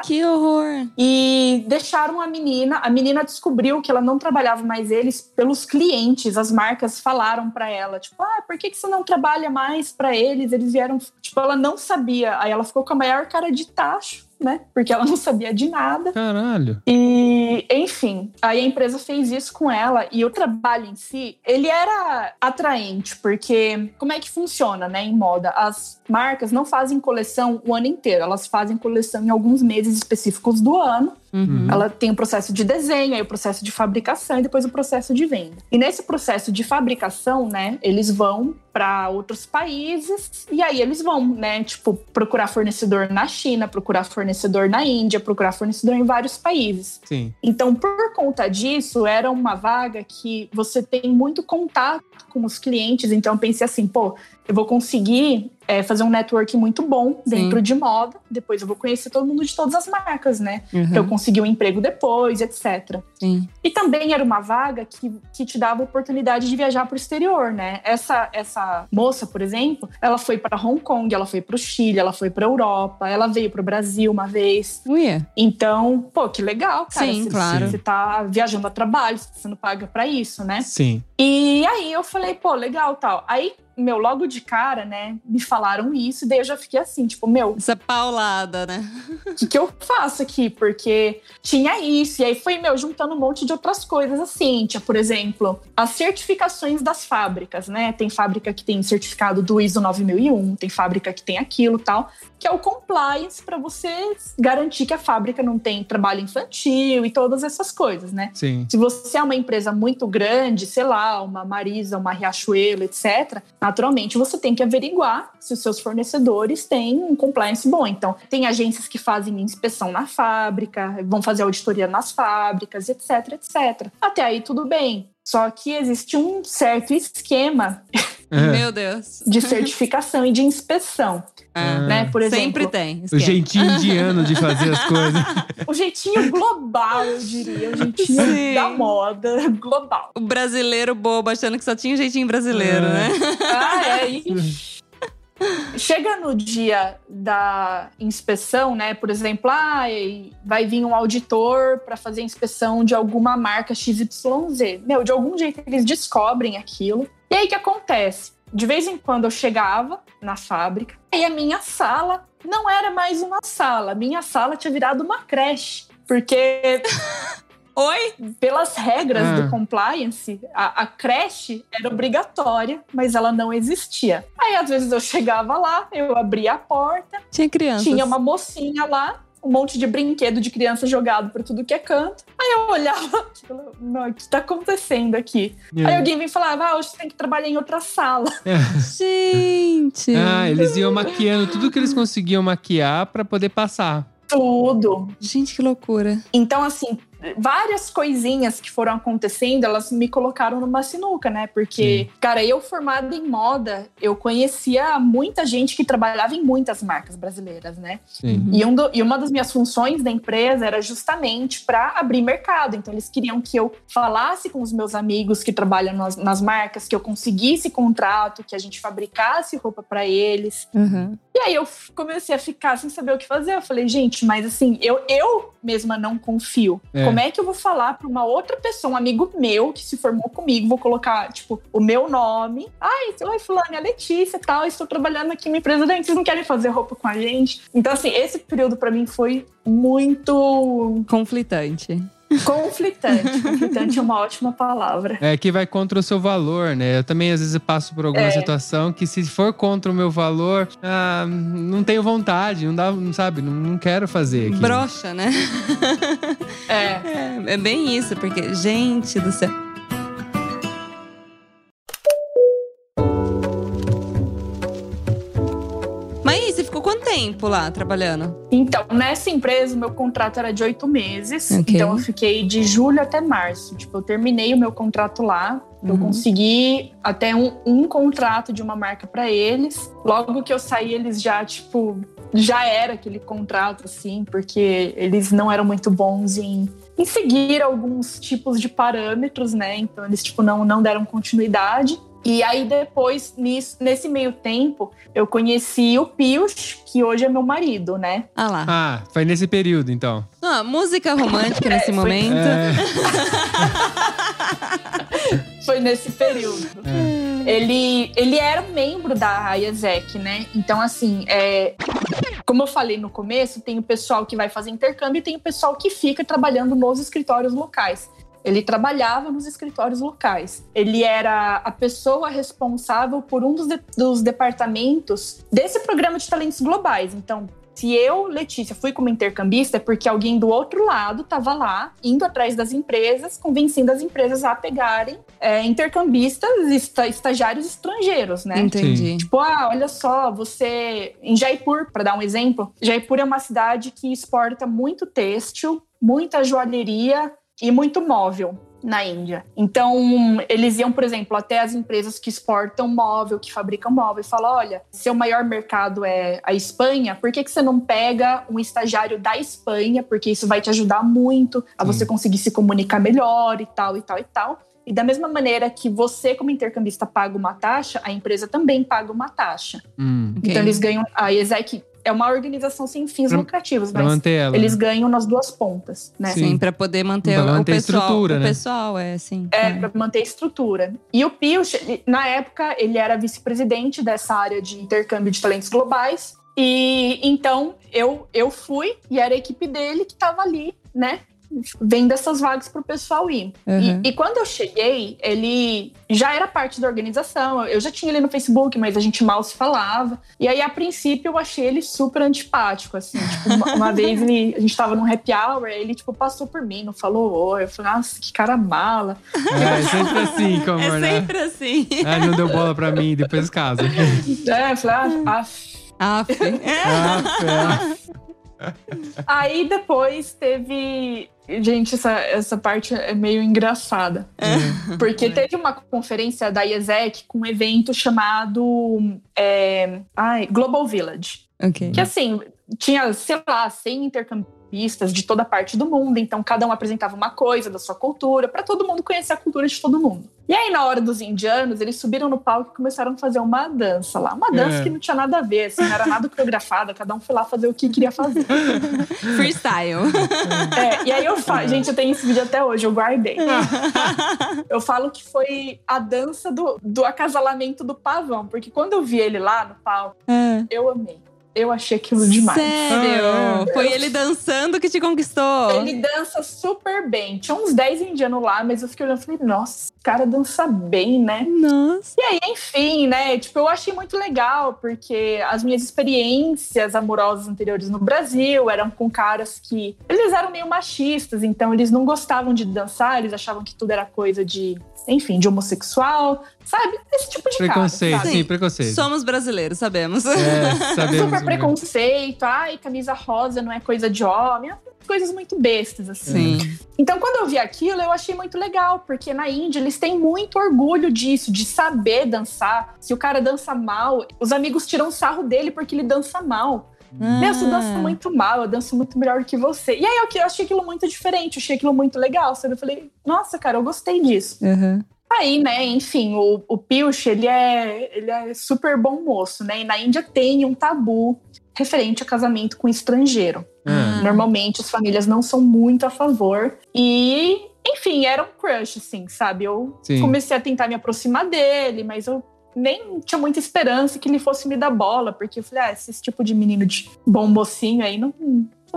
Que horror. E deixaram a menina. A menina descobriu que ela não trabalhava mais eles pelos clientes. As marcas falaram pra ela, tipo, ah, por que, que você não trabalha mais pra eles? Eles vieram. Tipo, ela não sabia. Aí ela ficou com a maior cara de tacho. Né? Porque ela não sabia de nada. Caralho. E, enfim, aí a empresa fez isso com ela e o trabalho em si, ele era atraente, porque como é que funciona, né, em moda? As marcas não fazem coleção o ano inteiro, elas fazem coleção em alguns meses específicos do ano. Uhum. Ela tem o processo de desenho, aí o processo de fabricação e depois o processo de venda. E nesse processo de fabricação, né, eles vão para outros países e aí eles vão, né, tipo, procurar fornecedor na China, procurar fornecedor na Índia, procurar fornecedor em vários países. Sim. Então, por conta disso, era uma vaga que você tem muito contato com os clientes. Então, eu pensei assim, pô, eu vou conseguir é, fazer um network muito bom dentro de moda. Depois eu vou conhecer todo mundo de todas as marcas, né? Uhum. Pra eu conseguir um emprego depois, etc. Sim. E também era uma vaga que, que te dava oportunidade de viajar para o exterior, né? Essa, essa moça, por exemplo, ela foi para Hong Kong, ela foi para o Chile, ela foi para Europa, ela veio para o Brasil uma vez. Uia. Então, pô, que legal, cara. Sim, Você- claro. Você tá viajando a trabalho, você tá sendo paga para isso, né? Sim. E aí eu falei, pô, legal, tal. Aí, meu, logo de cara, né, me falaram isso, e daí eu já fiquei assim, tipo, meu, Essa paulada, né? o que, que eu faço aqui? Porque tinha isso, e aí foi, meu, juntando um monte de outras coisas assim. Tinha, por exemplo, as certificações das fábricas, né? Tem fábrica que tem certificado do ISO 9001, tem fábrica que tem aquilo tal, que é o compliance para você garantir que a fábrica não tem trabalho infantil e todas essas coisas, né? Sim. Se você é uma empresa muito grande, sei lá, uma Marisa, uma Riachuelo, etc., naturalmente você tem que averiguar se os seus fornecedores têm um compliance bom. Então, tem agências que fazem inspeção na fábrica, vão fazer auditoria nas fábricas, etc, etc. Até aí tudo bem. Só que existe um certo esquema É. Meu Deus. de certificação e de inspeção, Ah, né? Por exemplo, Sempre tem. O jeitinho indiano de fazer as coisas. o jeitinho global, eu diria, o jeitinho Sim. da moda global. O brasileiro bobo achando que só tinha um jeitinho brasileiro, É. né? Ah, é. E... Chega no dia da inspeção, né? Por exemplo, ah, vai vir um auditor para fazer a inspeção de alguma marca XYZ. Meu, de algum jeito eles descobrem aquilo. E aí o que acontece? De vez em quando eu chegava na fábrica e a minha sala não era mais uma sala. Minha sala tinha virado uma creche. Porque Oi? pelas regras Ah. do compliance, a, a creche era obrigatória, mas ela não existia. Aí, às vezes, eu chegava lá, eu abria a porta, Tinha crianças. tinha uma mocinha lá, um monte de brinquedo de criança jogado por tudo que é canto. Aí eu olhava, aquilo, "Não, o que tá acontecendo aqui? Aí alguém vem e falava, ah, hoje você tem que trabalhar em outra sala. Gente. Ah, eles iam maquiando tudo que eles conseguiam maquiar pra poder passar. Tudo. Gente, que loucura. Então, assim, várias coisinhas que foram acontecendo, elas me colocaram numa sinuca, né? Porque, cara, eu formada em moda, eu conhecia muita gente que trabalhava em muitas marcas brasileiras, né? Sim. E, um do- e uma das minhas funções da empresa era justamente para abrir mercado. Então, eles queriam que eu falasse com os meus amigos que trabalham nas, nas marcas, que eu conseguisse contrato, que a gente fabricasse roupa para eles. Uhum. E aí eu comecei a ficar sem saber o que fazer. Eu falei, gente, mas assim, eu, eu mesma não confio. É. Como é que eu vou falar para uma outra pessoa, um amigo meu que se formou comigo, vou colocar, tipo, o meu nome. Ai, oi, fulano, é a Letícia tal, estou trabalhando aqui numa empresa, daí vocês não querem fazer roupa com a gente? Então, assim, esse período para mim foi muito Conflitante. Conflitante. conflitante é uma ótima palavra. É que vai contra o seu valor, né? Eu também às vezes passo por alguma É. situação que se for contra o meu valor, ah, não tenho vontade, não dá, não sabe, não, não quero fazer aqui. Brocha, né? É. É, é bem isso, porque, gente do céu. Quanto tempo lá trabalhando? Então, nessa empresa, o meu contrato era de oito meses. Ok. Então, eu fiquei de julho até março. Tipo, eu terminei o meu contrato lá. Eu Uhum. consegui até um, um contrato de uma marca para eles. Logo que eu saí, eles já, tipo, já era aquele contrato, assim, porque eles não eram muito bons em, em seguir alguns tipos de parâmetros, né? Então, eles, tipo, não, não deram continuidade. E aí depois, nisso, nesse meio tempo, eu conheci o Pius, que hoje é meu marido, né? Ah lá. Ah, foi nesse período, então. Ah, música romântica nesse foi- momento. É, Foi nesse período. Ele, ele era membro da IESEC, né? Então, assim, é, como eu falei no começo, tem o pessoal que vai fazer intercâmbio e tem o pessoal que fica trabalhando nos escritórios locais. Ele trabalhava nos escritórios locais. Ele era a pessoa responsável por um dos, de- dos departamentos desse programa de talentos globais. Então, se eu, Letícia, fui como intercambista, é porque alguém do outro lado estava lá, indo atrás das empresas, convencendo as empresas a pegarem é, intercambistas, esta- estagiários estrangeiros, né? Entendi. Tipo, ah, olha só, você. Em Jaipur, para dar um exemplo, Jaipur é uma cidade que exporta muito têxtil, muita joalheria e muito móvel na Índia. Então, eles iam, por exemplo, até as empresas que exportam móvel, que fabricam móvel, e falam: olha, seu maior mercado é a Espanha, por que, que você não pega um estagiário da Espanha? Porque isso vai te ajudar muito a você conseguir se comunicar melhor e tal, e tal, e tal. E da mesma maneira que você, como intercambista, paga uma taxa, a empresa também paga uma taxa. hum, Ok. Então eles ganham. A ESEC é uma organização sem fins Pra- lucrativos, pra mas ela. eles né? ganham nas duas pontas, né? Sim. Sim, pra poder manter, Pra o- manter o a pessoal. estrutura, o né? pessoal, é assim. É, para manter a estrutura. E o ele- na época, ele era vice-presidente dessa área de intercâmbio de talentos globais. E então eu, eu fui e era a equipe dele que estava ali, né? Vendo essas vagas para o pessoal ir. Uhum. E, e quando eu cheguei, ele já era parte da organização. Eu já tinha ele no Facebook, mas a gente mal se falava. E aí, a princípio, eu achei ele super antipático, assim. Tipo, uma, uma vez ele, a gente tava num happy hour, ele, tipo, passou por mim, não falou oi. Eu falei, nossa, que cara mala. É, sempre assim, com amor, É né? sempre assim. Ah, não deu bola pra mim, depois casa. É, eu falei, ah, af. Aff. Ah, Aí depois teve. Gente, essa, essa parte é meio engraçada. Porque teve uma conferência da IESEC com um evento chamado é, ai, Global Village. ok. Que assim, tinha, sei lá, 100 intercampistas de toda parte do mundo, então cada um apresentava uma coisa da sua cultura, para todo mundo conhecer a cultura de todo mundo. E aí, na hora dos indianos, eles subiram no palco e começaram a fazer uma dança lá. Uma dança É. que não tinha nada a ver, assim, não era nada coreografada, cada um foi lá fazer o que queria fazer. Freestyle. É, e aí eu falo, gente, eu tenho esse vídeo até hoje, eu guardei. Eu falo que foi a dança do, do acasalamento do pavão, porque quando eu vi ele lá no palco, Ah. eu amei. Eu achei aquilo demais. Sério? Ah. Foi ele dançando que te conquistou. Ele dança super bem. Tinha uns 10 indianos lá, mas eu fiquei olhando e falei, nossa, cara dança bem, né? Nossa. E aí, enfim, né? Tipo, eu achei muito legal, porque as minhas experiências amorosas anteriores no Brasil eram com caras que. Eles eram meio machistas, então eles não gostavam de dançar, eles achavam que tudo era coisa de. Enfim, de homossexual, sabe? Esse tipo de Preconceito, cara. sabe? sim, preconceito. Somos brasileiros, sabemos. É, sabemos. Super preconceito, ai, camisa rosa não é coisa de homem, coisas muito bestas, assim. Sim. Então, quando eu vi aquilo, eu achei muito legal, porque na Índia eles têm muito orgulho disso, de saber dançar. Se o cara dança mal, os amigos tiram sarro dele porque ele dança mal. Meu, você dança Ah. muito mal, eu danço muito melhor que você. E aí eu, eu achei aquilo muito diferente, eu achei aquilo muito legal, sabe? Eu falei, nossa, cara, eu gostei disso. Uhum. Aí, né, enfim, o, o Piyush, ele é, ele é super bom moço, né? E na Índia tem um tabu referente a casamento com estrangeiro. Ah, Normalmente as famílias não são muito a favor. E, enfim, era um crush, assim, sabe? Eu Sim. comecei a tentar me aproximar dele, mas eu nem tinha muita esperança que ele fosse me dar bola, porque eu falei, ah, esse tipo de menino de bom mocinho aí não,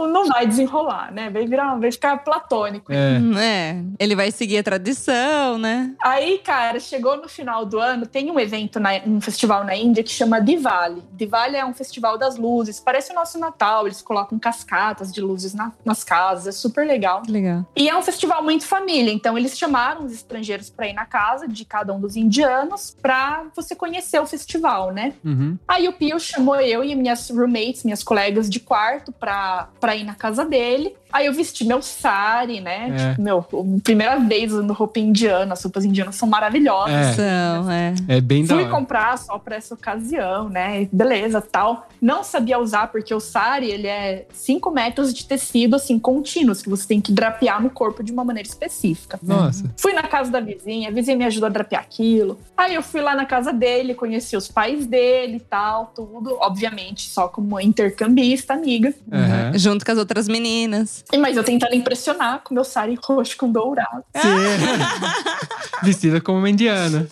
não vai desenrolar, né? Vai virar, vai ficar platônico. é. Hum, É, ele vai seguir a tradição, né? Aí, cara, chegou no final do ano, tem um evento, na, um festival na Índia que chama Diwali. Diwali é um festival das luzes, parece o nosso Natal, eles colocam cascatas de luzes na- nas casas, é super legal. Legal. E é um festival muito família, então eles chamaram os estrangeiros para ir na casa de cada um dos indianos para você conhecer o festival, né? Uhum. Aí o Pio chamou eu e minhas roommates, minhas colegas de quarto, para pra ir na casa dele. Aí eu vesti meu sari, né? É. Tipo, meu, primeira vez usando roupa indiana. As roupas indianas são maravilhosas. É. São, é. É bem da Fui hora. comprar só pra essa ocasião, né? Beleza, tal. Não sabia usar porque o sari, ele é 5 metros de tecido, assim, contínuos, que você tem que drapear no corpo de uma maneira específica. Nossa. Fui na casa da vizinha, a vizinha me ajudou a drapear aquilo. Aí eu fui lá na casa dele, conheci os pais dele e tal, tudo. Obviamente, só como intercambista, amiga. Aham. Junto com as outras meninas. E- Mas eu tentando impressionar com meu sari roxo com dourado. Sim. Vestida como uma indiana.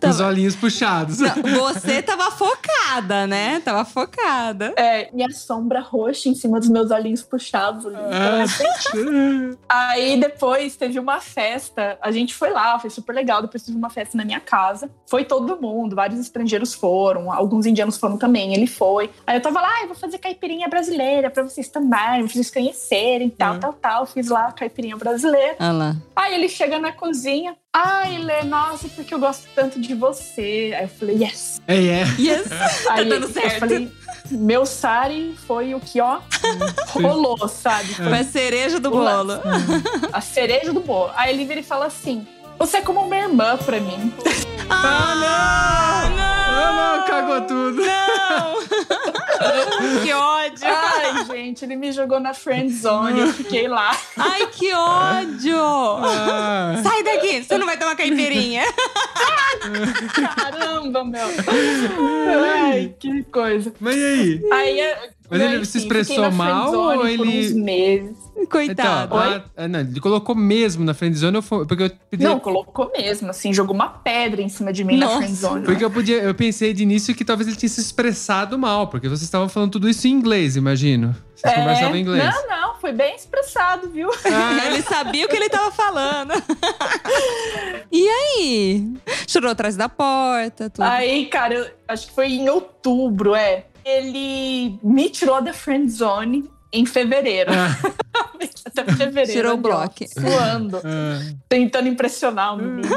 Com os olhinhos puxados. Não, você tava focada, né? Tava focada. É, minha sombra roxa em cima dos meus olhinhos puxados. ali. Então, Ah, Aí depois teve uma festa, a gente foi lá, foi super legal. Depois teve uma festa na minha casa. Foi todo mundo, vários estrangeiros foram, alguns indianos foram também, ele foi. Aí eu tava lá, ah, eu vou fazer caipirinha brasileira pra vocês também, pra vocês conhecerem, tal, Hum. tal, tal. Fiz lá a caipirinha brasileira. Olha lá. Aí ele chega na cozinha. Ai, Lê, nossa, porque eu gosto tanto de você. Aí eu falei, yes. É, é. Yes! Aí dando eu certo. falei, meu sari foi o que, ó, rolou, sabe? Foi Foi a cereja do bolo. a cereja do bolo. Aí ele vira e fala assim: Você é como uma irmã pra mim. Ah, Ah, não, cagou tudo. Não! que ódio! Ai, gente, ele me jogou na friend zone. Eu fiquei lá. Ai, que ódio! Ah, Sai daqui! Você não vai tomar caipirinha. Caramba, meu. Ai, que coisa. mas e aí? Aí, é, Mas ele se expressou mal friendzone ou por ele- uns meses. Coitado. Então, ah, ah, não, ele colocou mesmo na friendzone, eu porque eu pedi, Não, colocou mesmo, assim, jogou uma pedra em cima de mim Nossa. na friend zone. porque eu podia, eu pensei de início que talvez ele tinha se expressado mal, porque vocês estavam falando tudo isso em inglês, imagino. Vocês conversavam em inglês. É, Não, não, foi bem expressado, viu? Ah, Ele sabia o que ele tava falando. e aí? Chorou atrás da porta, tudo. Aí, cara, eu acho que foi em outubro, é. Ele me tirou da friend zone em fevereiro. ah, Até fevereiro. Tirou o bloco. Suando. ah. tentando impressionar o menino.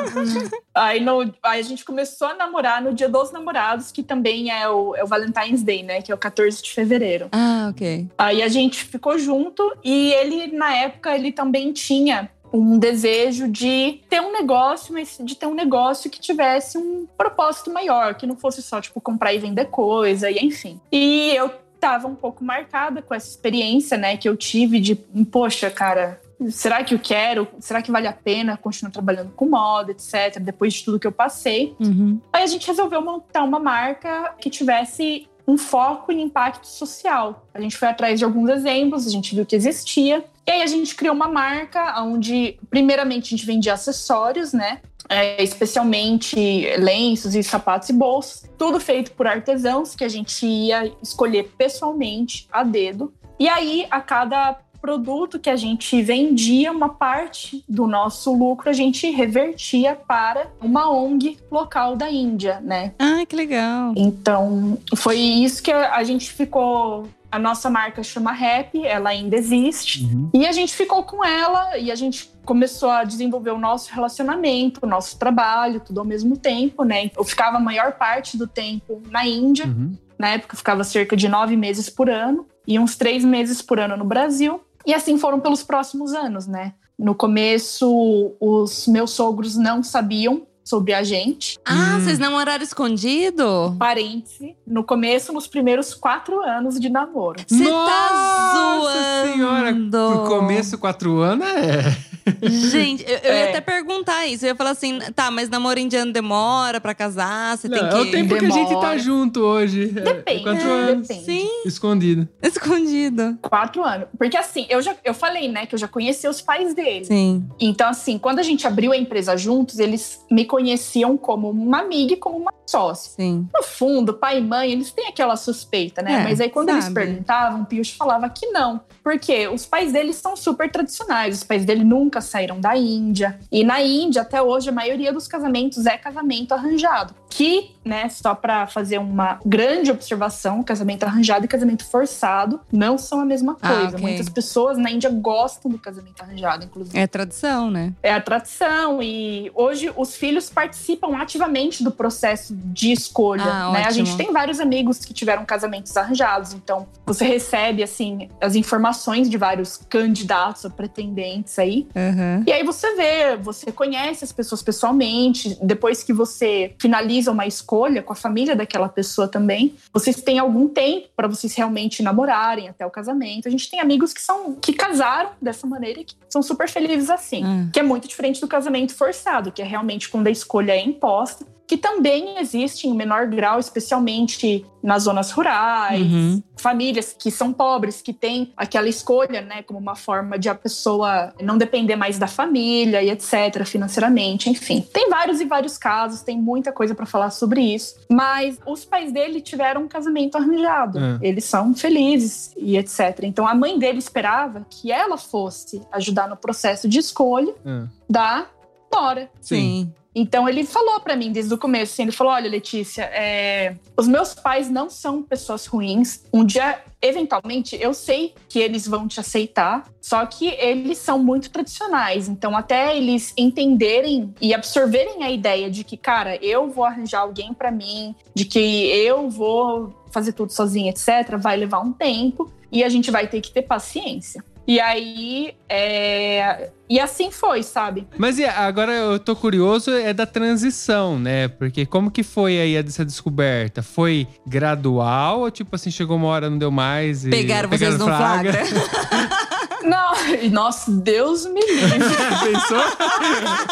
aí, no- aí a gente começou a namorar no dia dos namorados, que também é o, é o Valentine's Day, né? Que é o 14 de fevereiro. Ah, ok. Aí a gente ficou junto e ele, na época, ele também tinha um desejo de ter um negócio, mas de ter um negócio que tivesse um propósito maior, que não fosse só, tipo, comprar e vender coisa, e enfim. E eu tava um pouco marcada com essa experiência, né, que eu tive de, poxa, cara, será que eu quero? Será que vale a pena continuar trabalhando com moda, etc, depois de tudo que eu passei? Uhum. Aí a gente resolveu montar uma marca que tivesse um foco em impacto social. A gente foi atrás de alguns exemplos, a gente viu que existia. E aí a gente criou uma marca onde, primeiramente, a gente vendia acessórios, né? É, especialmente lenços e sapatos e bolsas. Tudo feito por artesãos que a gente ia escolher pessoalmente, a dedo. E aí, a cada produto que a gente vendia, uma parte do nosso lucro a gente revertia para uma ONG local da Índia, né? Ah, que legal. Então, foi isso que a a gente ficou. A nossa marca chama Rap, ela ainda existe. Uhum. E a gente ficou com ela e a gente começou a desenvolver o nosso relacionamento, o nosso trabalho, tudo ao mesmo tempo, né? Eu ficava a maior parte do tempo na Índia. Uhum. Na época, eu ficava cerca de nove meses por ano e uns três meses por ano no Brasil. E assim foram pelos próximos anos, né? No começo, os meus sogros não sabiam sobre a gente. Ah, Hum. vocês namoraram escondido? Parêntese, no começo, nos primeiros quatro anos de namoro. Você tá zoando. senhora, no começo, quatro anos, é. Gente, eu, eu ia É. até perguntar isso. Eu ia falar assim, tá, mas namoro indiano demora pra casar? Você Não, tem é que. o tempo que a gente tá Demora. junto hoje. É, Depende, quatro é, anos. depende. Sim, Escondido. escondido. Quatro anos. Porque assim, eu já eu falei, né, que eu já conheci os pais dele. Sim. Então, assim, quando a gente abriu a empresa juntos, eles me conheciam como uma amiga e como uma sócia. Sim. No fundo, pai e mãe, eles têm aquela suspeita, né? É, Mas aí quando eles sabe. perguntavam, o Pius falava que não. Porque os pais deles são super tradicionais. Os pais dele nunca saíram da Índia. E na Índia, até hoje, a maioria dos casamentos é casamento arranjado. Que, né, só para fazer uma grande observação, casamento arranjado e casamento forçado não são a mesma Ah, coisa. ok. Muitas pessoas na Índia gostam do casamento arranjado, inclusive. É tradição, né? É a tradição e hoje os filhos participam ativamente do processo de escolha. Ah, né? A gente tem vários amigos que tiveram casamentos arranjados, então você recebe assim as informações de vários candidatos ou pretendentes aí. Aham. E aí você vê, você conhece as pessoas pessoalmente, depois que você finaliza uma escolha com a família daquela pessoa também, vocês têm algum tempo para vocês realmente namorarem até o casamento. A gente tem amigos que são que casaram dessa maneira e que são super felizes assim, Ah. que é muito diferente do casamento forçado, que é realmente quando a escolha é imposta, que também existe em menor grau, especialmente nas zonas rurais, Uhum. famílias que são pobres, que têm aquela escolha, né, como uma forma de a pessoa não depender mais da família e etc, financeiramente, enfim. Tem vários e vários casos, tem muita coisa pra falar sobre isso, mas os pais dele tiveram um casamento arranjado. É. Eles são felizes e etc. Então a mãe dele esperava que ela fosse ajudar no processo de escolha Ah, da Nora. Sim. Então ele falou pra mim desde o começo, assim, ele falou: olha, Letícia, é, os meus pais não são pessoas ruins. Um dia, eventualmente, eu sei que eles vão te aceitar, só que eles são muito tradicionais. Então, até eles entenderem e absorverem a ideia de que, cara, eu vou arranjar alguém pra mim, de que eu vou fazer tudo sozinha, etc., vai levar um tempo e a gente vai ter que ter paciência. E aí, é... e assim foi, sabe? Mas e agora eu tô curioso é da transição, né? Porque como que foi aí essa descoberta? Foi gradual ou tipo assim, chegou uma hora, não deu mais e... Pegaram vocês no flagra. Não, e nossa, Deus me livre. Pensou?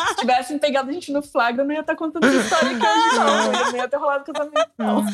Se tivessem pegado a gente no flagra, eu não ia estar contando essa história aqui hoje, não. Eu não ia ter rolado casamento, não.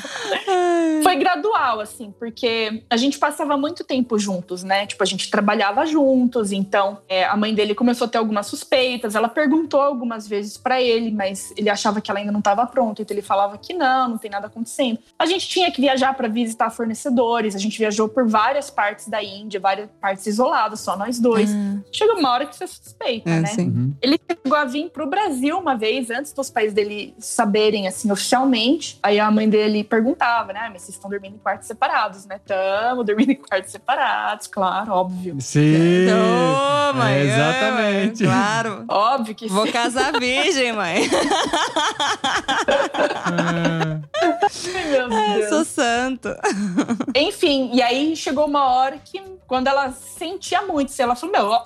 Foi gradual, assim, porque a gente passava muito tempo juntos, né? Tipo, a gente trabalhava juntos, então é, a mãe dele começou a ter algumas suspeitas. Ela perguntou algumas vezes pra ele, mas ele achava que ela ainda não estava pronta, então ele falava que não, não tem nada acontecendo. A gente tinha que viajar pra visitar fornecedores, a gente viajou por várias partes da Índia, várias partes isoladas, só nós dois. Chega uma hora que você suspeita, É, né? sim. Uhum. Ele chegou a vir pro Brasil uma vez, antes dos pais dele saberem, assim, oficialmente. Aí a mãe dele perguntava, né? Mas vocês estão dormindo em quartos separados, né? Tamo dormindo em quartos separados, claro, óbvio. Sim. Ô, mãe. É, exatamente. é, claro. Óbvio que Vou sim. casar virgem, mãe. Ah, Meu Deus. Eu sou santo. Enfim, e aí chegou uma hora que, quando ela sentia muito, assim, ela falou: Meu, ó,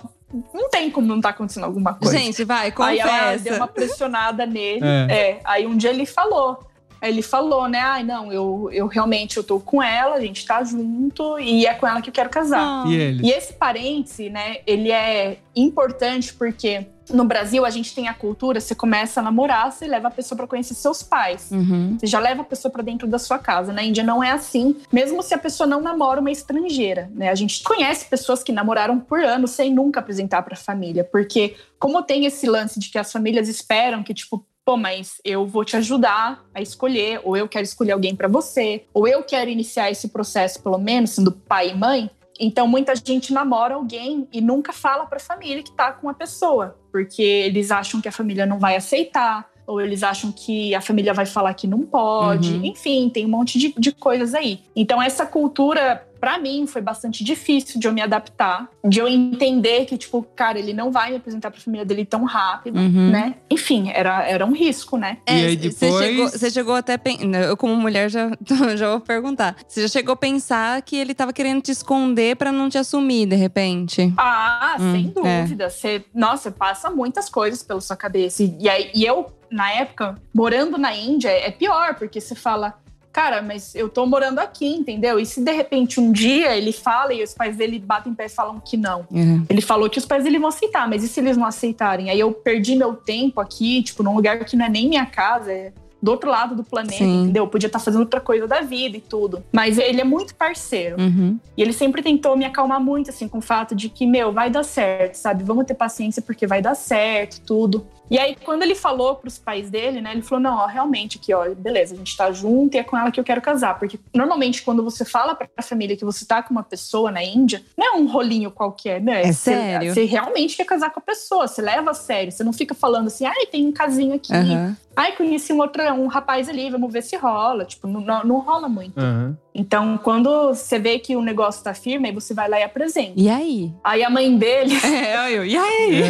não tem como não tá acontecendo alguma coisa. Gente, vai, Aí ela deu confessa. uma pressionada nele. É. É. Aí um dia ele falou. Aí ele falou, né? Ai, não, eu, eu realmente eu tô com ela, a gente tá junto e é com ela que eu quero casar. Ah. e ele? E esse parêntese, né, ele é importante porque no Brasil a gente tem a cultura, você começa a namorar, você leva a pessoa pra conhecer seus pais. Uhum. Você já leva a pessoa pra dentro da sua casa. Na Índia não é assim, mesmo se a pessoa não namora uma estrangeira, né? A gente conhece pessoas que namoraram por anos sem nunca apresentar pra família, porque como tem esse lance de que as famílias esperam que tipo Pô, mas eu vou te ajudar a escolher, ou eu quero escolher alguém pra você, ou eu quero iniciar esse processo, pelo menos, sendo pai e mãe. Então, muita gente namora alguém e nunca fala pra família que tá com a pessoa, porque eles acham que a família não vai aceitar, ou eles acham que a família vai falar que não pode. Uhum. Enfim, tem um monte de, de coisas aí. Então, essa cultura, pra mim, foi bastante difícil de eu me adaptar, de eu entender que, tipo, cara, ele não vai me apresentar pra família dele tão rápido, Uhum. né? Enfim, era, era um risco, né? E aí Você depois- chegou, você chegou até. pen- Eu, como mulher, já, já vou perguntar. Você já chegou a pensar que ele tava querendo te esconder pra não te assumir, de repente? Ah, Hum, sem é. dúvida. Você, nossa, passa muitas coisas pela sua cabeça. E, e, aí, e eu, na época, morando na Índia, é pior, porque você fala, cara, mas eu tô morando aqui, entendeu? E se de repente um dia ele fala e os pais dele batem pé e falam que não? É. Ele falou que os pais dele vão aceitar, mas e se eles não aceitarem? Aí eu perdi meu tempo aqui, tipo, num lugar que não é nem minha casa, é do outro lado do planeta, Sim. entendeu? Eu podia estar fazendo outra coisa da vida e tudo. Mas ele é muito parceiro. Uhum. E ele sempre tentou me acalmar muito, assim, com o fato de que, meu, vai dar certo, sabe? Vamos ter paciência porque vai dar certo, tudo. E aí, quando ele falou pros pais dele, né, ele falou: não, ó, realmente aqui, ó, beleza, a gente tá junto e é com ela que eu quero casar. Porque normalmente, quando você fala pra família que você tá com uma pessoa na Índia, não é um rolinho qualquer, né? É Você- sério? Você realmente quer casar com a pessoa, você leva a sério. Você não fica falando assim, ai, tem um casinho aqui. Aham. Ai, conheci um outro um rapaz ali, vamos ver se rola. Tipo, não, não, não rola muito. Aham. Então, quando você vê que o negócio tá firme, aí você vai lá e apresenta. E aí? Aí a mãe dele, É, eu. E aí?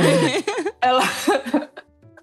ela.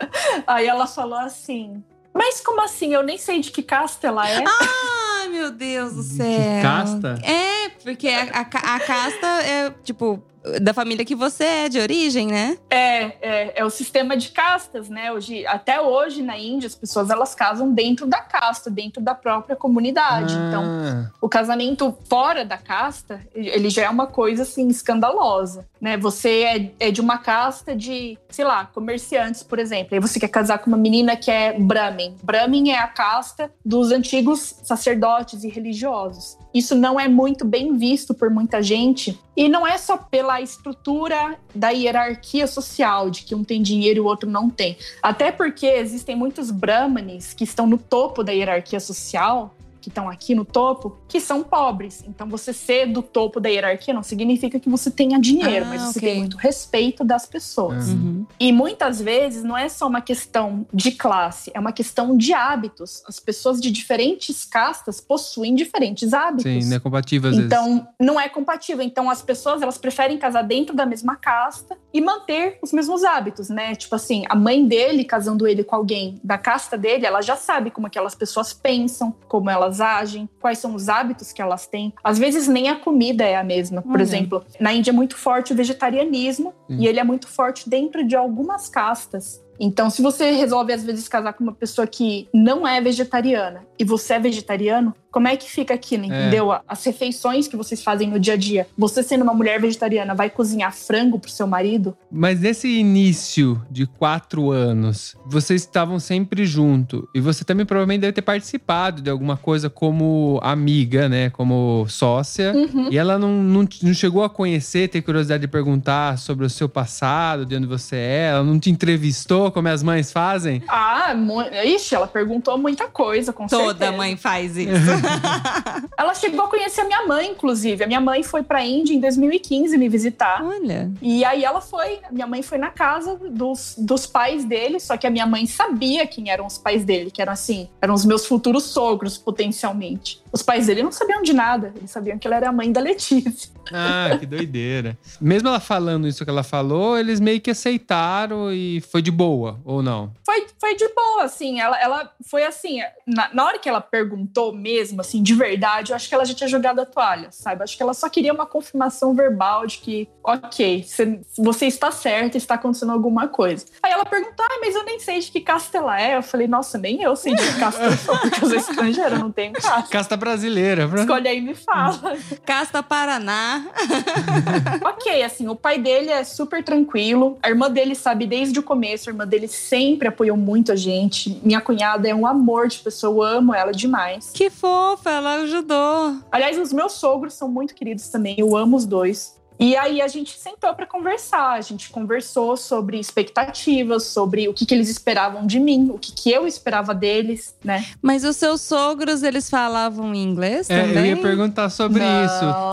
aí ela falou assim. Mas como assim? Eu nem sei de que casta ela é. Ai, meu Deus do De céu. casta? É, porque a, a a casta é, tipo, da família que você é, de origem, né? É, é, é o sistema de castas, né? Hoje, até hoje na Índia, as pessoas elas casam dentro da casta, dentro da própria comunidade. Então, Ah, o casamento fora da casta, ele já é uma coisa assim escandalosa, né? Você é, é de uma casta de, sei lá, comerciantes, por exemplo. Aí você quer casar com uma menina que é Brahmin. Brahmin é a casta dos antigos sacerdotes e religiosos. Isso não é muito bem visto por muita gente. E não é só pela estrutura da hierarquia social, de que um tem dinheiro e o outro não tem. Até porque existem muitos brahmanes que estão no topo da hierarquia social, que estão aqui no topo, que são pobres. Então, você ser do topo da hierarquia não significa que você tenha dinheiro, Ah, mas você ok. tem muito respeito das pessoas. Uhum. Uhum. E muitas vezes não é só uma questão de classe, é uma questão de hábitos. As pessoas de diferentes castas possuem diferentes hábitos. sim, não é compatível às vezes. Então, não é compatível. Então, as pessoas, elas preferem casar dentro da mesma casta e manter os mesmos hábitos, né? Tipo assim, a mãe dele, casando ele com alguém da casta dele, ela já sabe como aquelas pessoas pensam, como elas agem, quais são os hábitos que elas têm. Às vezes, nem a comida é a mesma. Por Olha. exemplo, na Índia é muito forte o vegetarianismo Sim. e ele é muito forte dentro de algumas castas. Então, se você resolve, às vezes, casar com uma pessoa que não é vegetariana e você é vegetariano, como é que fica aquilo, entendeu? As refeições que vocês fazem no dia a dia. Você sendo uma mulher vegetariana, vai cozinhar frango pro seu marido? Mas nesse início de quatro anos, vocês estavam sempre junto. E você também provavelmente deve ter participado de alguma coisa como amiga, né? Como sócia. Uhum. E ela não, não, não chegou a conhecer, ter curiosidade de perguntar sobre o seu passado, de onde você é. Ela não te entrevistou, como as mães fazem? Ah, ixi, ela perguntou muita coisa, com Toda certeza. mãe faz isso. Ela chegou a conhecer a minha mãe, inclusive. A minha mãe foi pra Índia em 2015 me visitar. Olha. E aí ela foi, minha mãe foi na casa dos, dos pais dele, só que a minha mãe sabia quem eram os pais dele, que eram assim, eram os meus futuros sogros, potencialmente. Os pais dele não sabiam de nada, eles sabiam que ela era a mãe da Letícia. Ah, que doideira. Mesmo ela falando isso que ela falou, eles meio que aceitaram e foi de boa, ou não? Foi, foi de boa, assim, ela, ela foi assim, na, na hora que ela perguntou mesmo, assim, de verdade, eu acho que ela já tinha jogado a toalha, sabe? Eu acho que ela só queria uma confirmação verbal de que, ok, você, você está certa, está acontecendo alguma coisa. Aí ela perguntou, ah, mas eu nem sei de que casta ela é. Eu falei, nossa, nem eu sei de que casta eu sou, porque eu sou estrangeira, eu não tenho casta. Casta brasileira. Escolhe aí e me fala. Casta Paraná. ok, assim, o pai dele é super tranquilo. A irmã dele sabe desde o começo. A irmã dele sempre apoiou muito a gente. Minha cunhada é um amor de pessoa, eu amo ela demais. Que fofa, ela ajudou. Aliás, os meus sogros são muito queridos também, eu amo os dois. E aí a gente sentou para conversar, a gente conversou sobre expectativas, sobre o que, que eles esperavam de mim, o que, que eu esperava deles, né? Mas os seus sogros, eles falavam inglês É, também? eu ia perguntar sobre Não.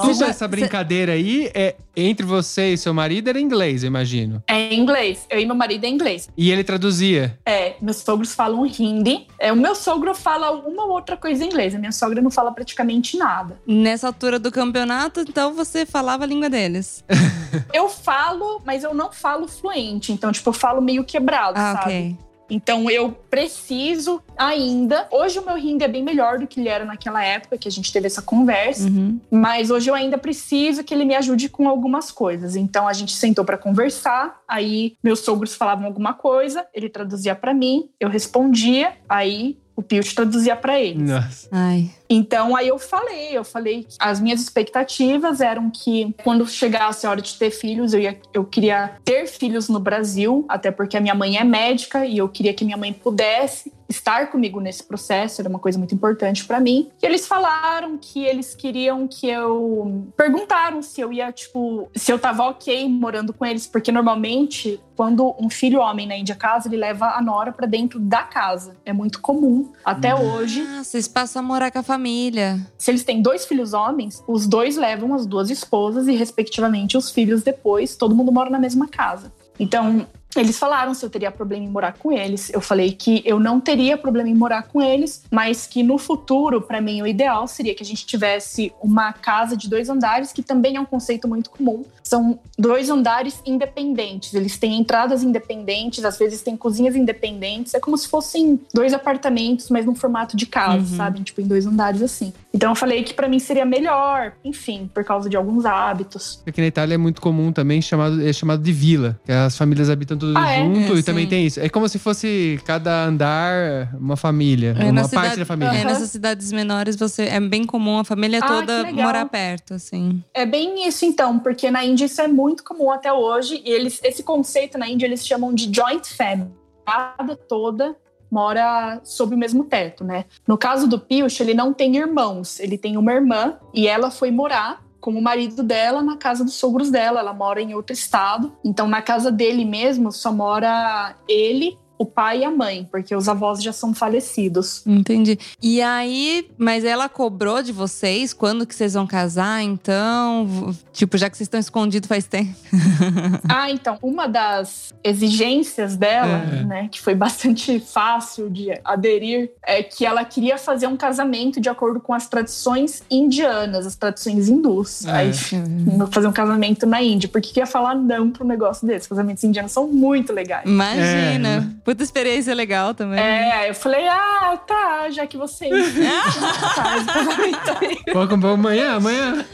isso. Já- essa brincadeira aí, é, entre você e seu marido, era inglês, eu imagino. É em inglês, eu e meu marido é inglês. E ele traduzia. É, meus sogros falam hindi. É, o meu sogro fala uma ou outra coisa em inglês, a minha sogra não fala praticamente nada. Nessa altura do campeonato, então você falava a língua Eu falo, mas eu não falo fluente, então, tipo, eu falo meio quebrado, Ah, sabe? ok. Então eu preciso ainda. Hoje o meu hindi é bem melhor do que ele era naquela época que a gente teve essa conversa. Uhum. Mas hoje eu ainda preciso que ele me ajude com algumas coisas. Então a gente sentou para conversar. Aí meus sogros falavam alguma coisa, ele traduzia para mim, eu respondia. Aí o Pilt traduzia para eles. Nossa. Ai. Então aí eu falei, eu falei que as minhas expectativas eram que quando chegasse a hora de ter filhos, eu, ia, eu queria ter filhos no Brasil, até porque a minha mãe é médica e eu queria que minha mãe pudesse estar comigo nesse processo, era uma coisa muito importante para mim. E eles falaram que eles queriam que eu perguntaram se eu ia, tipo, se eu tava OK morando com eles, porque normalmente quando um filho homem na Índia casa, ele leva a nora para dentro da casa. É muito comum até Uhum. hoje. Ah, vocês passam a morar com a família. Se eles têm dois filhos homens, os dois levam as duas esposas e, respectivamente, os filhos depois. Todo mundo mora na mesma casa. Então, eles falaram se eu teria problema em morar com eles. Eu falei que eu não teria problema em morar com eles, mas que no futuro, para mim, o ideal seria que a gente tivesse uma casa de dois andares, que também é um conceito muito comum. São dois andares independentes. Eles têm entradas independentes, às vezes têm cozinhas independentes. É como se fossem dois apartamentos, mas num formato de casa, Uhum. sabe? Tipo, em dois andares assim. Então eu falei que para mim seria melhor, enfim, por causa de alguns hábitos. Aqui na Itália é muito comum também, chamado, é chamado de vila. Que as famílias habitam tudo Ah, é? junto É, e também tem isso. É como se fosse cada andar uma família, É, uma na parte cidade- da família. É, nessas cidades menores, você é bem comum a família Ah, toda morar perto, assim. É bem isso então, porque na Índia isso é muito comum até hoje. E eles, esse conceito na Índia eles chamam de joint family. A casa toda mora sob o mesmo teto, né? No caso do Piyush, ele não tem irmãos, ele tem uma irmã e ela foi morar com o marido dela na casa dos sogros dela. Ela mora em outro estado. Então, na casa dele mesmo, só mora ele, o pai e a mãe, porque os avós já são falecidos. Entendi. E aí, mas ela cobrou de vocês quando que vocês vão casar, então? Tipo, já que vocês estão escondidos faz tempo. Ah, então, uma das exigências dela, É. né, que foi bastante fácil de aderir, é que ela queria fazer um casamento de acordo com as tradições indianas, as tradições hindus. É. Aí, fazer um casamento na Índia, porque que ia falar não para um negócio desse? Casamentos indianos são muito legais. Imagina. Puta experiência legal também. É, eu falei, ah, tá, já que vocês aí. Vamos vamos amanhã, amanhã.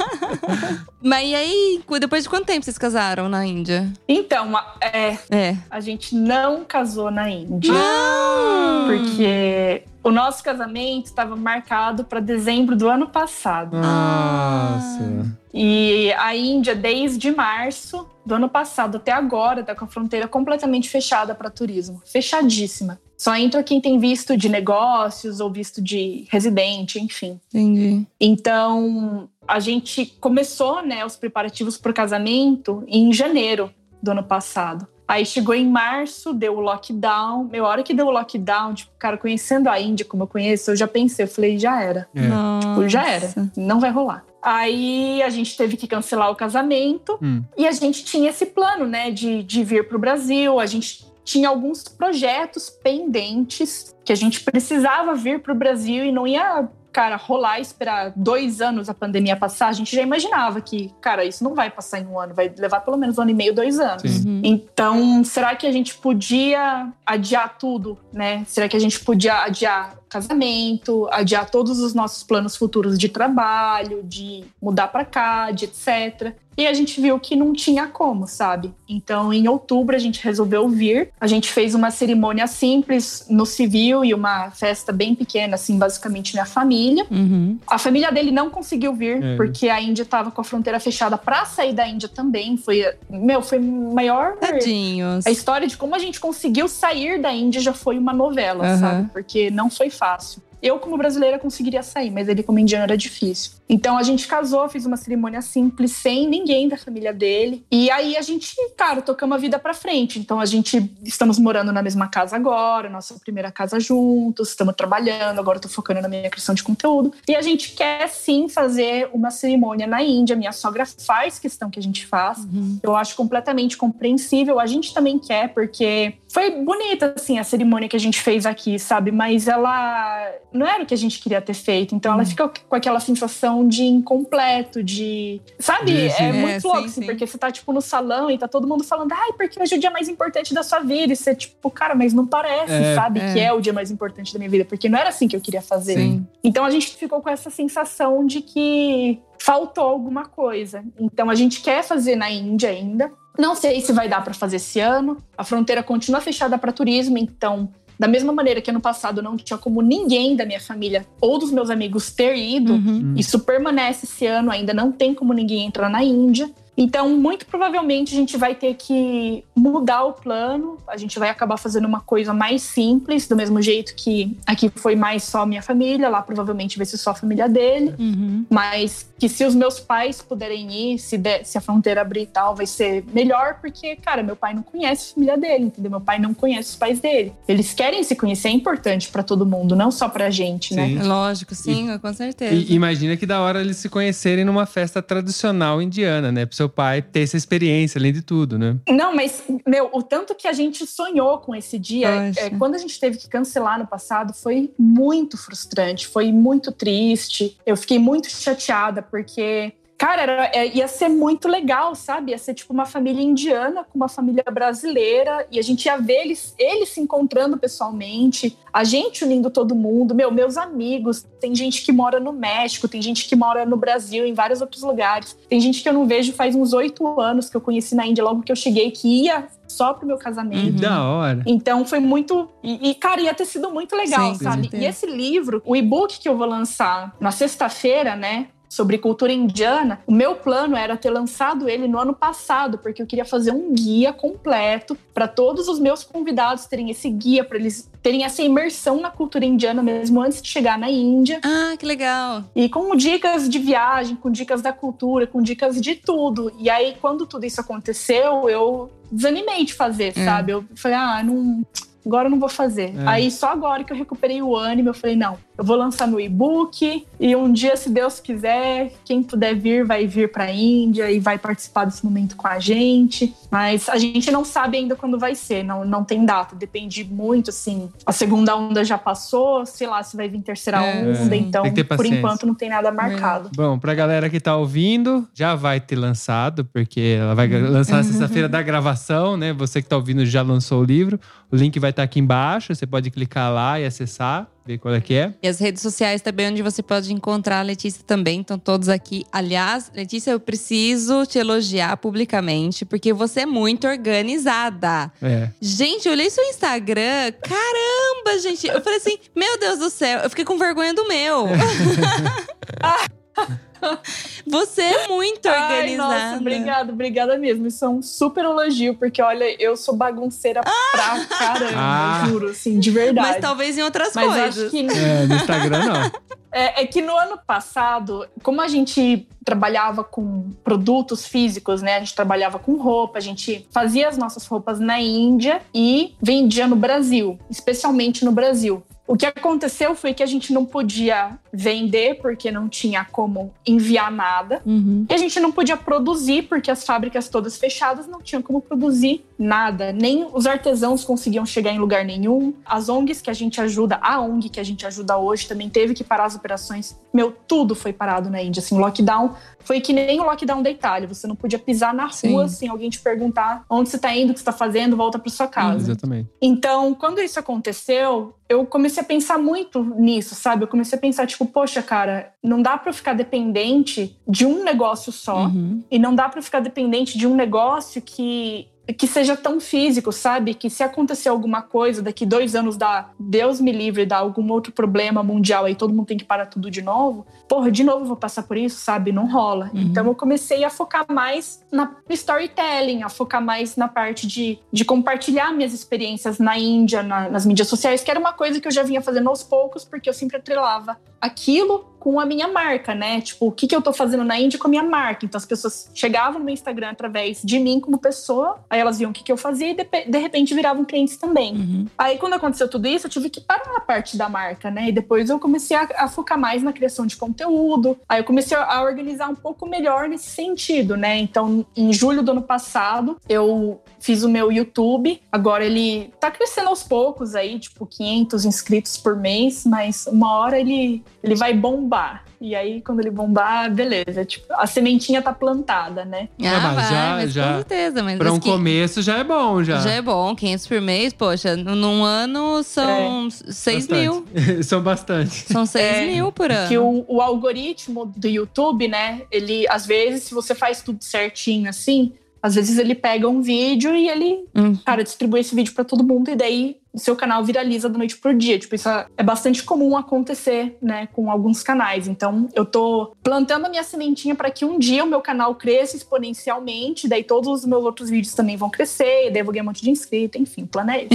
Mas e aí, depois de quanto tempo vocês casaram na Índia? Então, a- é, É. a gente não casou na Índia. Não! Porque o nosso casamento estava marcado para dezembro do ano passado. Nossa. E a Índia, desde março do ano passado até agora, está com a fronteira completamente fechada para turismo. Fechadíssima. Só entra quem tem visto de negócios ou visto de residente, enfim. Entendi. Então, a gente começou né, os preparativos para o casamento em janeiro do ano passado. Aí chegou em março, deu o lockdown. Meu, a hora que deu o lockdown, tipo, cara, conhecendo a Índia como eu conheço, eu já pensei, eu falei, já era. É. Nossa. Já era. Não vai rolar. Aí a gente teve que cancelar o casamento Hum. e a gente tinha esse plano, né, de, de vir para o Brasil. A gente tinha alguns projetos pendentes que a gente precisava vir para o Brasil e não ia, cara, rolar e esperar dois anos a pandemia passar. A gente já imaginava que, cara, isso não vai passar em um ano, vai levar pelo menos um ano e meio, dois anos. Sim. Uhum. Então, será que a gente podia adiar tudo, né? Será que a gente podia adiar casamento, adiar todos os nossos planos futuros de trabalho, de mudar para cá, de etc. E a gente viu que não tinha como, sabe? Então, em outubro, a gente resolveu vir. A gente fez uma cerimônia simples no civil e uma festa bem pequena, assim, basicamente minha família. Uhum. A família dele não conseguiu vir, É. porque a Índia estava com a fronteira fechada para sair da Índia também. Foi, meu, foi maior. Tadinhos. A história de como a gente conseguiu sair da Índia já foi uma novela, Aham. sabe? Porque não foi fácil. Eu, como brasileira, conseguiria sair, mas ele, como indiano, era difícil. Então a gente casou, fiz uma cerimônia simples, sem ninguém da família dele. E aí a gente, cara, tocamos a vida pra frente. Então a gente estamos morando na mesma casa agora, nossa primeira casa juntos, estamos trabalhando, agora eu tô focando na minha criação de conteúdo. E a gente quer sim fazer uma cerimônia na Índia. Minha sogra faz questão que a gente faça. Uhum. Eu acho completamente compreensível. A gente também quer, porque foi bonita, assim, a cerimônia que a gente fez aqui, sabe? Mas ela não era o que a gente queria ter feito. Então ela fica com aquela sensação de incompleto, de. Sabe? Sim. É É, muito louco, sim, assim, sim. porque você tá, tipo, no salão e tá todo mundo falando, ai, porque hoje é o dia mais importante da sua vida. E você, tipo, cara, mas não parece, É. sabe? É. Que é o dia mais importante da minha vida, porque não era assim que eu queria fazer. Sim. Então a gente ficou com essa sensação de que faltou alguma coisa. Então a gente quer fazer na Índia ainda. Não sei se vai dar para fazer esse ano. A fronteira continua fechada para turismo, então da mesma maneira que ano passado não tinha como ninguém da minha família ou dos meus amigos ter ido, Uhum. isso permanece esse ano, ainda não tem como ninguém entrar na Índia. Então, muito provavelmente a gente vai ter que mudar o plano, a gente vai acabar fazendo uma coisa mais simples, do mesmo jeito que aqui foi mais só minha família, lá provavelmente vai ser só a família dele, Uhum. mas que se os meus pais puderem ir, se, der- se a fronteira abrir e tal, vai ser melhor, porque, cara, meu pai não conhece a família dele, entendeu? Meu pai não conhece os pais dele. Eles querem se conhecer, é importante pra todo mundo, não só pra gente, né? Sim. Lógico, sim, com certeza. E imagina que da hora eles se conhecerem numa festa tradicional indiana, né? Pro seu pai ter essa experiência, além de tudo, né? Não, mas, meu, o tanto que a gente sonhou com esse dia, Poxa. é, quando a gente teve que cancelar no passado, foi muito frustrante, foi muito triste. Eu fiquei muito chateada, porque. Cara, era- é, ia ser muito legal, sabe? Ia ser tipo uma família indiana com uma família brasileira e a gente ia ver eles, eles se encontrando pessoalmente, a gente unindo todo mundo. Meu, meus amigos, tem gente que mora no México, tem gente que mora no Brasil, em vários outros lugares. Tem gente que eu não vejo faz uns oito anos que eu conheci na Índia, logo que eu cheguei, que ia só pro meu casamento. Uhum. da hora. Então foi muito. E, e, cara, ia ter sido muito legal, Sim, sabe? E esse livro, o e-book que eu vou lançar na sexta-feira, né? Sobre cultura indiana, o meu plano era ter lançado ele no ano passado, porque eu queria fazer um guia completo para todos os meus convidados terem esse guia, para eles terem essa imersão na cultura indiana mesmo antes de chegar na Índia. Ah, que legal. E com dicas de viagem, com dicas da cultura, com dicas de tudo. E aí, quando tudo isso aconteceu, eu desanimei de fazer, É. sabe? Eu falei, ah, não. Agora eu não vou fazer. É. Aí só agora que eu recuperei o ânimo, eu falei, não, eu vou lançar no e-book e um dia, se Deus quiser, quem puder vir, vai vir pra Índia e vai participar desse momento com a gente. Mas a gente não sabe ainda quando vai ser, não, não tem data. Depende muito, assim. A segunda onda já passou, sei lá se vai vir terceira É, onda, então por enquanto não tem nada marcado. Bom, pra galera que tá ouvindo, já vai ter lançado, porque ela vai lançar na sexta-feira da gravação, né? Você que tá ouvindo já lançou o livro. O link vai estar aqui embaixo, você pode clicar lá e acessar, ver qual é que é. E as redes sociais também, onde você pode encontrar a Letícia também. Estão todos aqui. Aliás, Letícia, eu preciso te elogiar publicamente, porque você é muito organizada. É. Gente, eu olhei seu Instagram. Caramba, gente. Eu falei assim, meu Deus do céu. Eu fiquei com vergonha do meu. Você é muito Ai, organizada. nossa, obrigada, obrigada mesmo. Isso é um super elogio, porque olha, eu sou bagunceira pra caramba, Ah. juro, assim, de verdade. Mas talvez em outras Mas coisas. acho que É, no Instagram não. É, é que no ano passado, como a gente trabalhava com produtos físicos, né? A gente trabalhava com roupa, a gente fazia as nossas roupas na Índia e vendia no Brasil, especialmente no Brasil. O que aconteceu foi que a gente não podia vender porque não tinha como enviar nada. Uhum. E a gente não podia produzir porque as fábricas todas fechadas não tinham como produzir nada. Nem os artesãos conseguiam chegar em lugar nenhum. As ONGs que a gente ajuda, a ONG que a gente ajuda hoje também teve que parar as operações. Meu, tudo foi parado na Índia. Assim, o lockdown foi que nem o lockdown da Itália. Você não podia pisar na Sim. rua sem alguém te perguntar onde você tá indo, o que você tá fazendo, volta para sua casa. Exatamente. Então, quando isso aconteceu, eu comecei a pensar muito nisso, sabe? Eu comecei a pensar, tipo, poxa, cara, não dá pra eu ficar dependente de um negócio só. Uhum. E não dá pra eu ficar dependente de um negócio que, que seja tão físico, sabe? Que se acontecer alguma coisa, daqui dois anos dá, Deus me livre, dá algum outro problema mundial aí, todo mundo tem que parar tudo de novo. Porra, de novo eu vou passar por isso, sabe? Não rola. Uhum. Então eu comecei a focar mais na storytelling, a focar mais na parte de, de compartilhar minhas experiências na Índia, na- nas mídias sociais, que era uma coisa que eu já vinha fazendo aos poucos, porque eu sempre atrelava aquilo com a minha marca, né? Tipo, o que, que eu tô fazendo na Índia com a minha marca. Então as pessoas chegavam no meu Instagram através de mim como pessoa, aí elas viam o que, que eu fazia e de, de repente viravam clientes também. Uhum. Aí, quando aconteceu tudo isso, eu tive que parar a parte da marca, né? E depois eu comecei a, a focar mais na criação de conteúdo. Aí eu comecei a organizar um pouco melhor nesse sentido, né? Então, em julho do ano passado, eu fiz o meu YouTube. Agora ele tá crescendo aos poucos aí, tipo 500 inscritos por mês, mas uma hora ele, ele vai bombar. E aí, quando ele bombar, beleza. Tipo, a sementinha tá plantada, né? Ah, mas vai, já- mas já- com certeza. Mas Pra um que começo já é bom, já. já é bom, 500 por mês, poxa, num ano são 6 Bastante. mil. São bastante. São 6 É, mil por ano. que o, o algoritmo do YouTube, né? Ele, às vezes, se você faz tudo certinho assim, às vezes ele pega um vídeo e ele, Hum. cara, distribui esse vídeo pra todo mundo e daí seu canal viraliza da noite pro dia. Tipo, isso é bastante comum acontecer, né, com alguns canais. Então, eu tô plantando a minha sementinha para que um dia o meu canal cresça exponencialmente, daí todos os meus outros vídeos também vão crescer, daí eu vou ganhar um monte de inscrito, enfim, o plano é esse.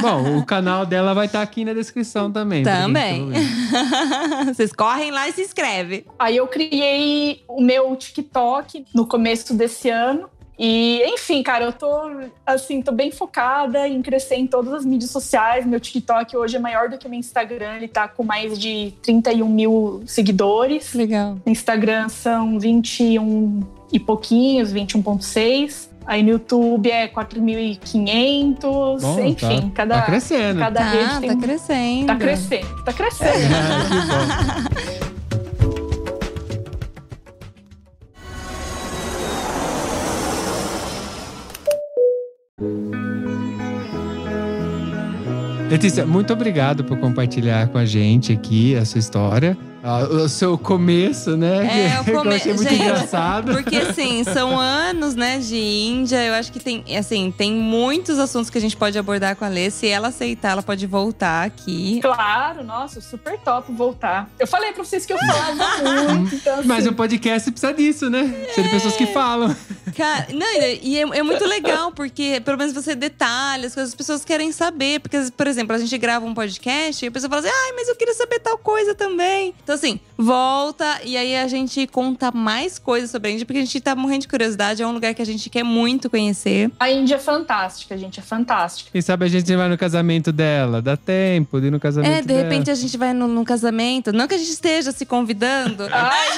Bom, o canal dela vai estar aqui na descrição também. Também. tá. Vocês correm lá e se inscreve. Aí eu criei o meu TikTok no começo desse ano. E, enfim, cara, eu tô assim, tô bem focada em crescer em todas as mídias sociais. Meu TikTok hoje é maior do que o meu Instagram, ele tá com mais de 31 mil seguidores. Legal. No Instagram são 21 e pouquinhos, 21,6. Aí no YouTube é 4.500. Bom, Enfim, tá, cada, tá crescendo. cada Tá, rede tem. tá crescendo. Tá crescendo, tá crescendo. Ah, Letícia, muito obrigado por compartilhar com a gente aqui a sua história. Ah, O seu começo, né? É, o Que eu come- achei muito Gente, engraçado. Porque, assim, são anos, né, de Índia. Eu acho que tem, assim, tem muitos assuntos que a gente pode abordar com a Lê. Se ela aceitar, ela pode voltar aqui. Claro, nossa, super top voltar. Eu falei pra vocês que eu falava muito, então assim, Mas o podcast precisa disso, né? Precisa de pessoas que falam. Cara, não, e é, é muito legal, porque pelo menos você detalha as coisas, as pessoas querem saber. Porque, por exemplo, a gente grava um podcast e a pessoa fala assim: ai, mas eu queria saber tal coisa também. Então, assim, volta e aí a gente conta mais coisas sobre a Índia, porque a gente tá morrendo de curiosidade. É um lugar que a gente quer muito conhecer. a Índia é fantástica, gente, é fantástica. Quem sabe a gente vai no casamento dela. Dá tempo de ir no casamento É, de dela. repente a gente vai no, num casamento. Não que a gente esteja se convidando. Ai.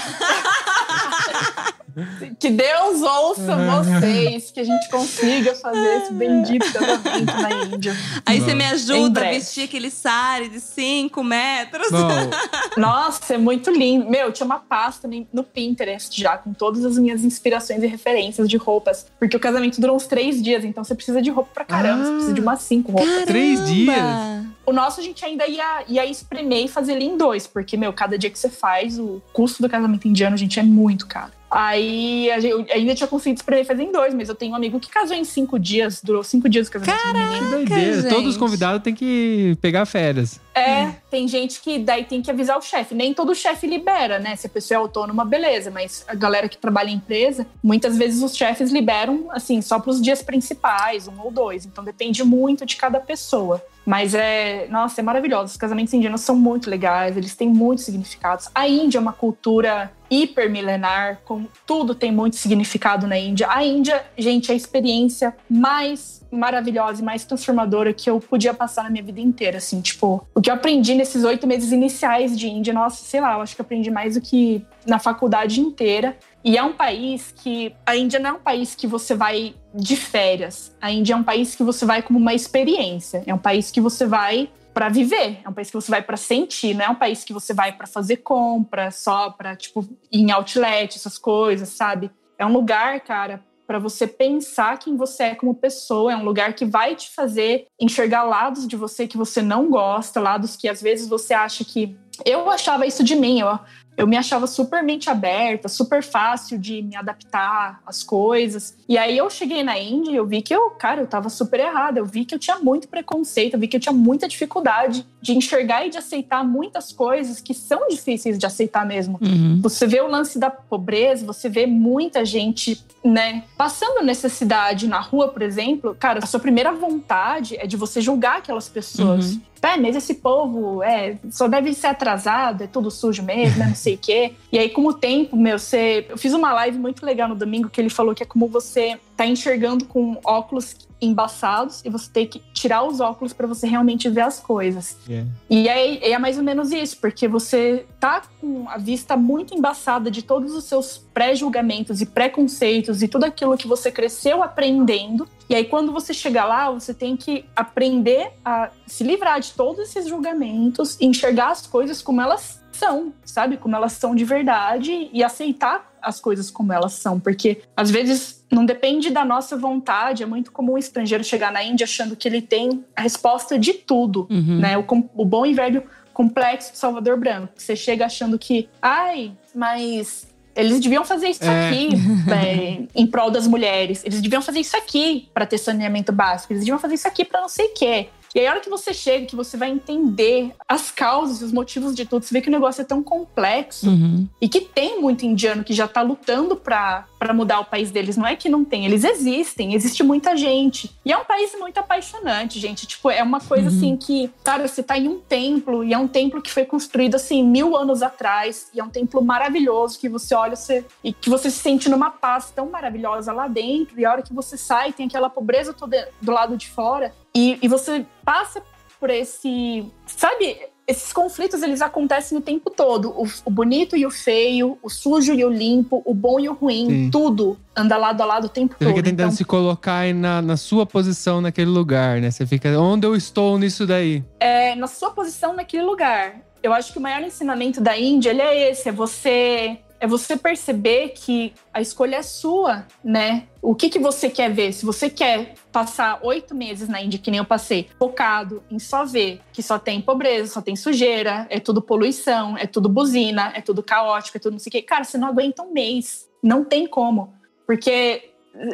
Que Deus ouça vocês, que a gente consiga fazer esse bendito casamento na Índia. Aí você me ajuda a vestir aquele sari de 5 metros. Nossa, é muito lindo. Meu, tinha uma pasta no- Pinterest já, com todas as minhas inspirações e referências de roupas. Porque o casamento durou uns três dias, então você precisa de roupa pra caramba. Ah. Você precisa de umas cinco roupas. Três Caramba! dias? O nosso a gente ainda ia, ia espremer e fazer ele em dois, porque, meu, cada dia que você faz, o custo do casamento indiano, gente, é muito caro. Aí a gente, eu ainda tinha conseguido espremer e fazer em dois, mas eu tenho um amigo que casou em cinco dias, durou cinco dias o casamento menino. que doideira. gente. Todos os convidados têm que pegar férias. É, tem gente que daí tem que avisar o chefe. Nem todo chefe libera, né? Se a pessoa é autônoma, beleza. Mas a galera que trabalha em empresa, muitas vezes os chefes liberam, assim, só para os dias principais, um ou dois. Então depende muito de cada pessoa. Mas é, nossa, é maravilhoso. Os casamentos indianos são muito legais, eles têm muitos significados. A Índia é uma cultura hipermilenar, com tudo tem muito significado na Índia. A Índia, gente, é a experiência mais maravilhosa e mais transformadora que eu podia passar na minha vida inteira, assim, tipo, o que eu aprendi nesses oito meses iniciais de Índia, nossa, sei lá, eu acho que eu aprendi mais do que na faculdade inteira. E é um país que. A Índia não é um país que você vai de férias. A Índia é um país que você vai como uma experiência. É um país que você vai para viver. É um país que você vai para sentir. Não é um país que você vai para fazer compra, só para tipo ir em outlet, essas coisas, sabe? É um lugar, cara, para você pensar quem você é como pessoa. É um lugar que vai te fazer enxergar lados de você que você não gosta, lados que às vezes você acha que eu achava isso de mim. Eu, eu me achava super mente aberta, super fácil de me adaptar às coisas. E aí eu cheguei na Índia e eu vi que eu, cara, eu tava super errada. Eu vi que eu tinha muito preconceito, eu vi que eu tinha muita dificuldade de enxergar e de aceitar muitas coisas que são difíceis de aceitar mesmo. Uhum. Você vê o lance da pobreza, você vê muita gente, né, passando necessidade na rua, por exemplo. Cara, a sua primeira vontade é de você julgar aquelas pessoas. Uhum. É, mas esse povo é, só deve ser atrasado, é tudo sujo mesmo, é não sei o quê. E aí, com o tempo, meu, você. Eu fiz uma live muito legal no domingo que ele falou que é como você tá enxergando com óculos embaçados e você tem que tirar os óculos para você realmente ver as coisas. Yeah. E é, é mais ou menos isso, porque você tá com a vista muito embaçada de todos os seus pré-julgamentos e preconceitos e tudo aquilo que você cresceu aprendendo. E aí, quando você chega lá, você tem que aprender a se livrar de todos esses julgamentos enxergar as coisas como elas são, sabe? Como elas são de verdade e aceitar as coisas como elas são. Porque às vezes não depende da nossa vontade. É muito comum o estrangeiro chegar na Índia achando que ele tem a resposta de tudo Uhum. né? O, o bom e velho complexo de Salvador Branco. Você chega achando que, ai, mas eles deviam fazer isso É. aqui é, em prol das mulheres. Eles deviam fazer isso aqui para ter saneamento básico. Eles deviam fazer isso aqui para não sei o quê. E aí, a hora que você chega, que você vai entender as causas e os motivos de tudo, você vê que o negócio é tão complexo Uhum. e que tem muito indiano que já tá lutando pra, pra mudar o país deles. Não é que não tem, eles existem, existe muita gente. E é um país muito apaixonante, gente. Tipo, é uma coisa Uhum. assim que, cara, você tá em um templo e é um templo que foi construído assim mil anos atrás e é um templo maravilhoso que você olha você, e que você se sente numa paz tão maravilhosa lá dentro. E a hora que você sai, tem aquela pobreza toda do lado de fora e, e você passa por esse, sabe? Esses conflitos eles acontecem o tempo todo. O, o bonito e o feio, o sujo e o limpo, o bom e o ruim, Sim. tudo anda lado a lado o tempo Você todo. fica tentando Então, se colocar aí na, na sua posição naquele lugar, né? Você fica, onde eu estou nisso daí? é, na sua posição naquele lugar. Eu acho que o maior ensinamento da Índia ele é esse: é você é você perceber que a escolha é sua, né? O que, que você quer ver? Se você quer passar oito meses na Índia, que nem eu passei, focado em só ver que só tem pobreza, só tem sujeira, é tudo poluição, é tudo buzina, é tudo caótico, é tudo não sei o quê. Cara, você não aguenta um mês. Não tem como. Porque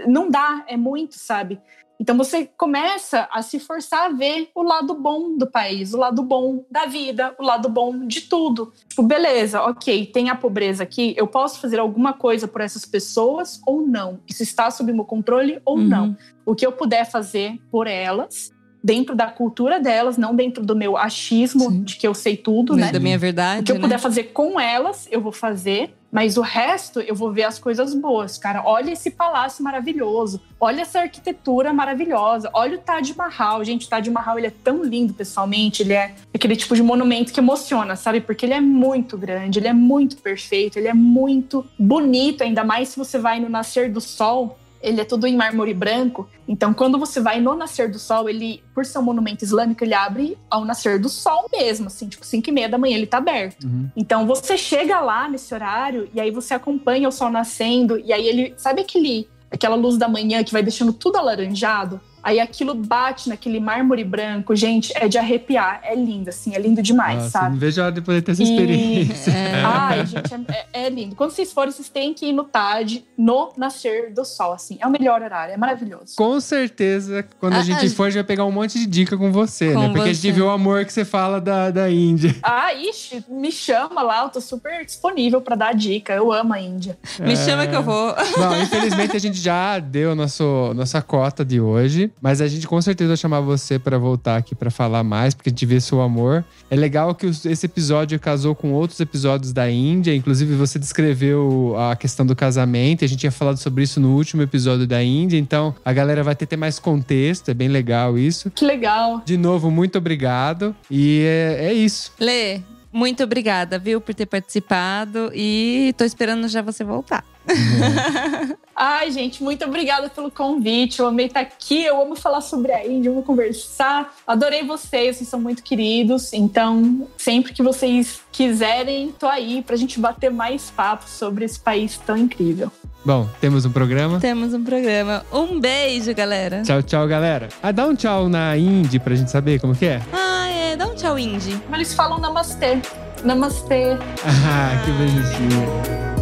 não dá, é muito, sabe? Então você começa a se forçar a ver o lado bom do país, o lado bom da vida, o lado bom de tudo. Tipo, beleza, ok, tem a pobreza aqui, eu posso fazer alguma coisa por essas pessoas ou não? Isso está sob meu controle ou Uhum. não? O que eu puder fazer por elas, dentro da cultura delas, não dentro do meu achismo Sim. de que eu sei tudo, Mas né? da minha verdade, O que eu né? puder fazer com elas, eu vou fazer. Mas o resto, eu vou ver as coisas boas, cara. Olha esse palácio maravilhoso. Olha essa arquitetura maravilhosa. Olha o Taj Mahal. Gente, o Taj Mahal, ele é tão lindo pessoalmente. Ele é aquele tipo de monumento que emociona, sabe? Porque ele é muito grande, ele é muito perfeito, ele é muito bonito. Ainda mais se você vai no nascer do sol. Ele é tudo em mármore branco. Então, quando você vai no nascer do sol, ele, por ser um monumento islâmico, ele abre ao nascer do sol mesmo, assim, tipo 5 e meia da manhã ele tá aberto. Uhum. Então você chega lá nesse horário e aí você acompanha o sol nascendo e aí ele, sabe aquele aquela luz da manhã que vai deixando tudo alaranjado? Aí aquilo bate naquele mármore branco, gente, é de arrepiar, é lindo assim, é lindo demais, Nossa, sabe? não vejo a hora de poder ter essa E- experiência. É. Ai, gente, é, é- é lindo. Quando vocês forem, vocês têm que ir no TAD, no nascer do sol, assim. É o melhor horário, é maravilhoso. Com certeza, quando a, A- gente a- for, a gente vai pegar um monte de dica com você, Com né? Porque a gente você. viu o amor que você fala da, da Índia. Ah, ixi, me chama lá, eu tô super disponível pra dar dica. Eu amo a Índia. Me É. chama que eu vou. Não, infelizmente a gente já deu nosso, nossa cota de hoje, mas a gente com certeza vai chamar você pra voltar aqui pra falar mais, porque a gente vê seu amor. É legal que esse episódio casou com outros episódios da Índia, inclusive você descreveu a questão do casamento, e a gente tinha falado sobre isso no último episódio da Índia, então a galera vai ter, ter mais contexto, é bem legal isso. Que legal. De novo, muito obrigado. E é, é isso. Lê, muito obrigada, viu, por ter participado. E tô esperando já você voltar. Ai, gente, muito obrigada pelo convite. Eu amei estar aqui. Eu amo falar sobre a Índia, amo conversar. Adorei vocês, vocês são muito queridos. Então, sempre que vocês quiserem, tô aí pra gente bater mais papo sobre esse país tão incrível. Bom, temos um programa. Temos um programa. Um beijo, galera. Tchau, tchau, galera. Ah, dá um tchau na Indy pra gente saber como que é. Ah, é. Dá um tchau, Indy. Mas eles falam namastê. Namastê. Ah, que bonitinho.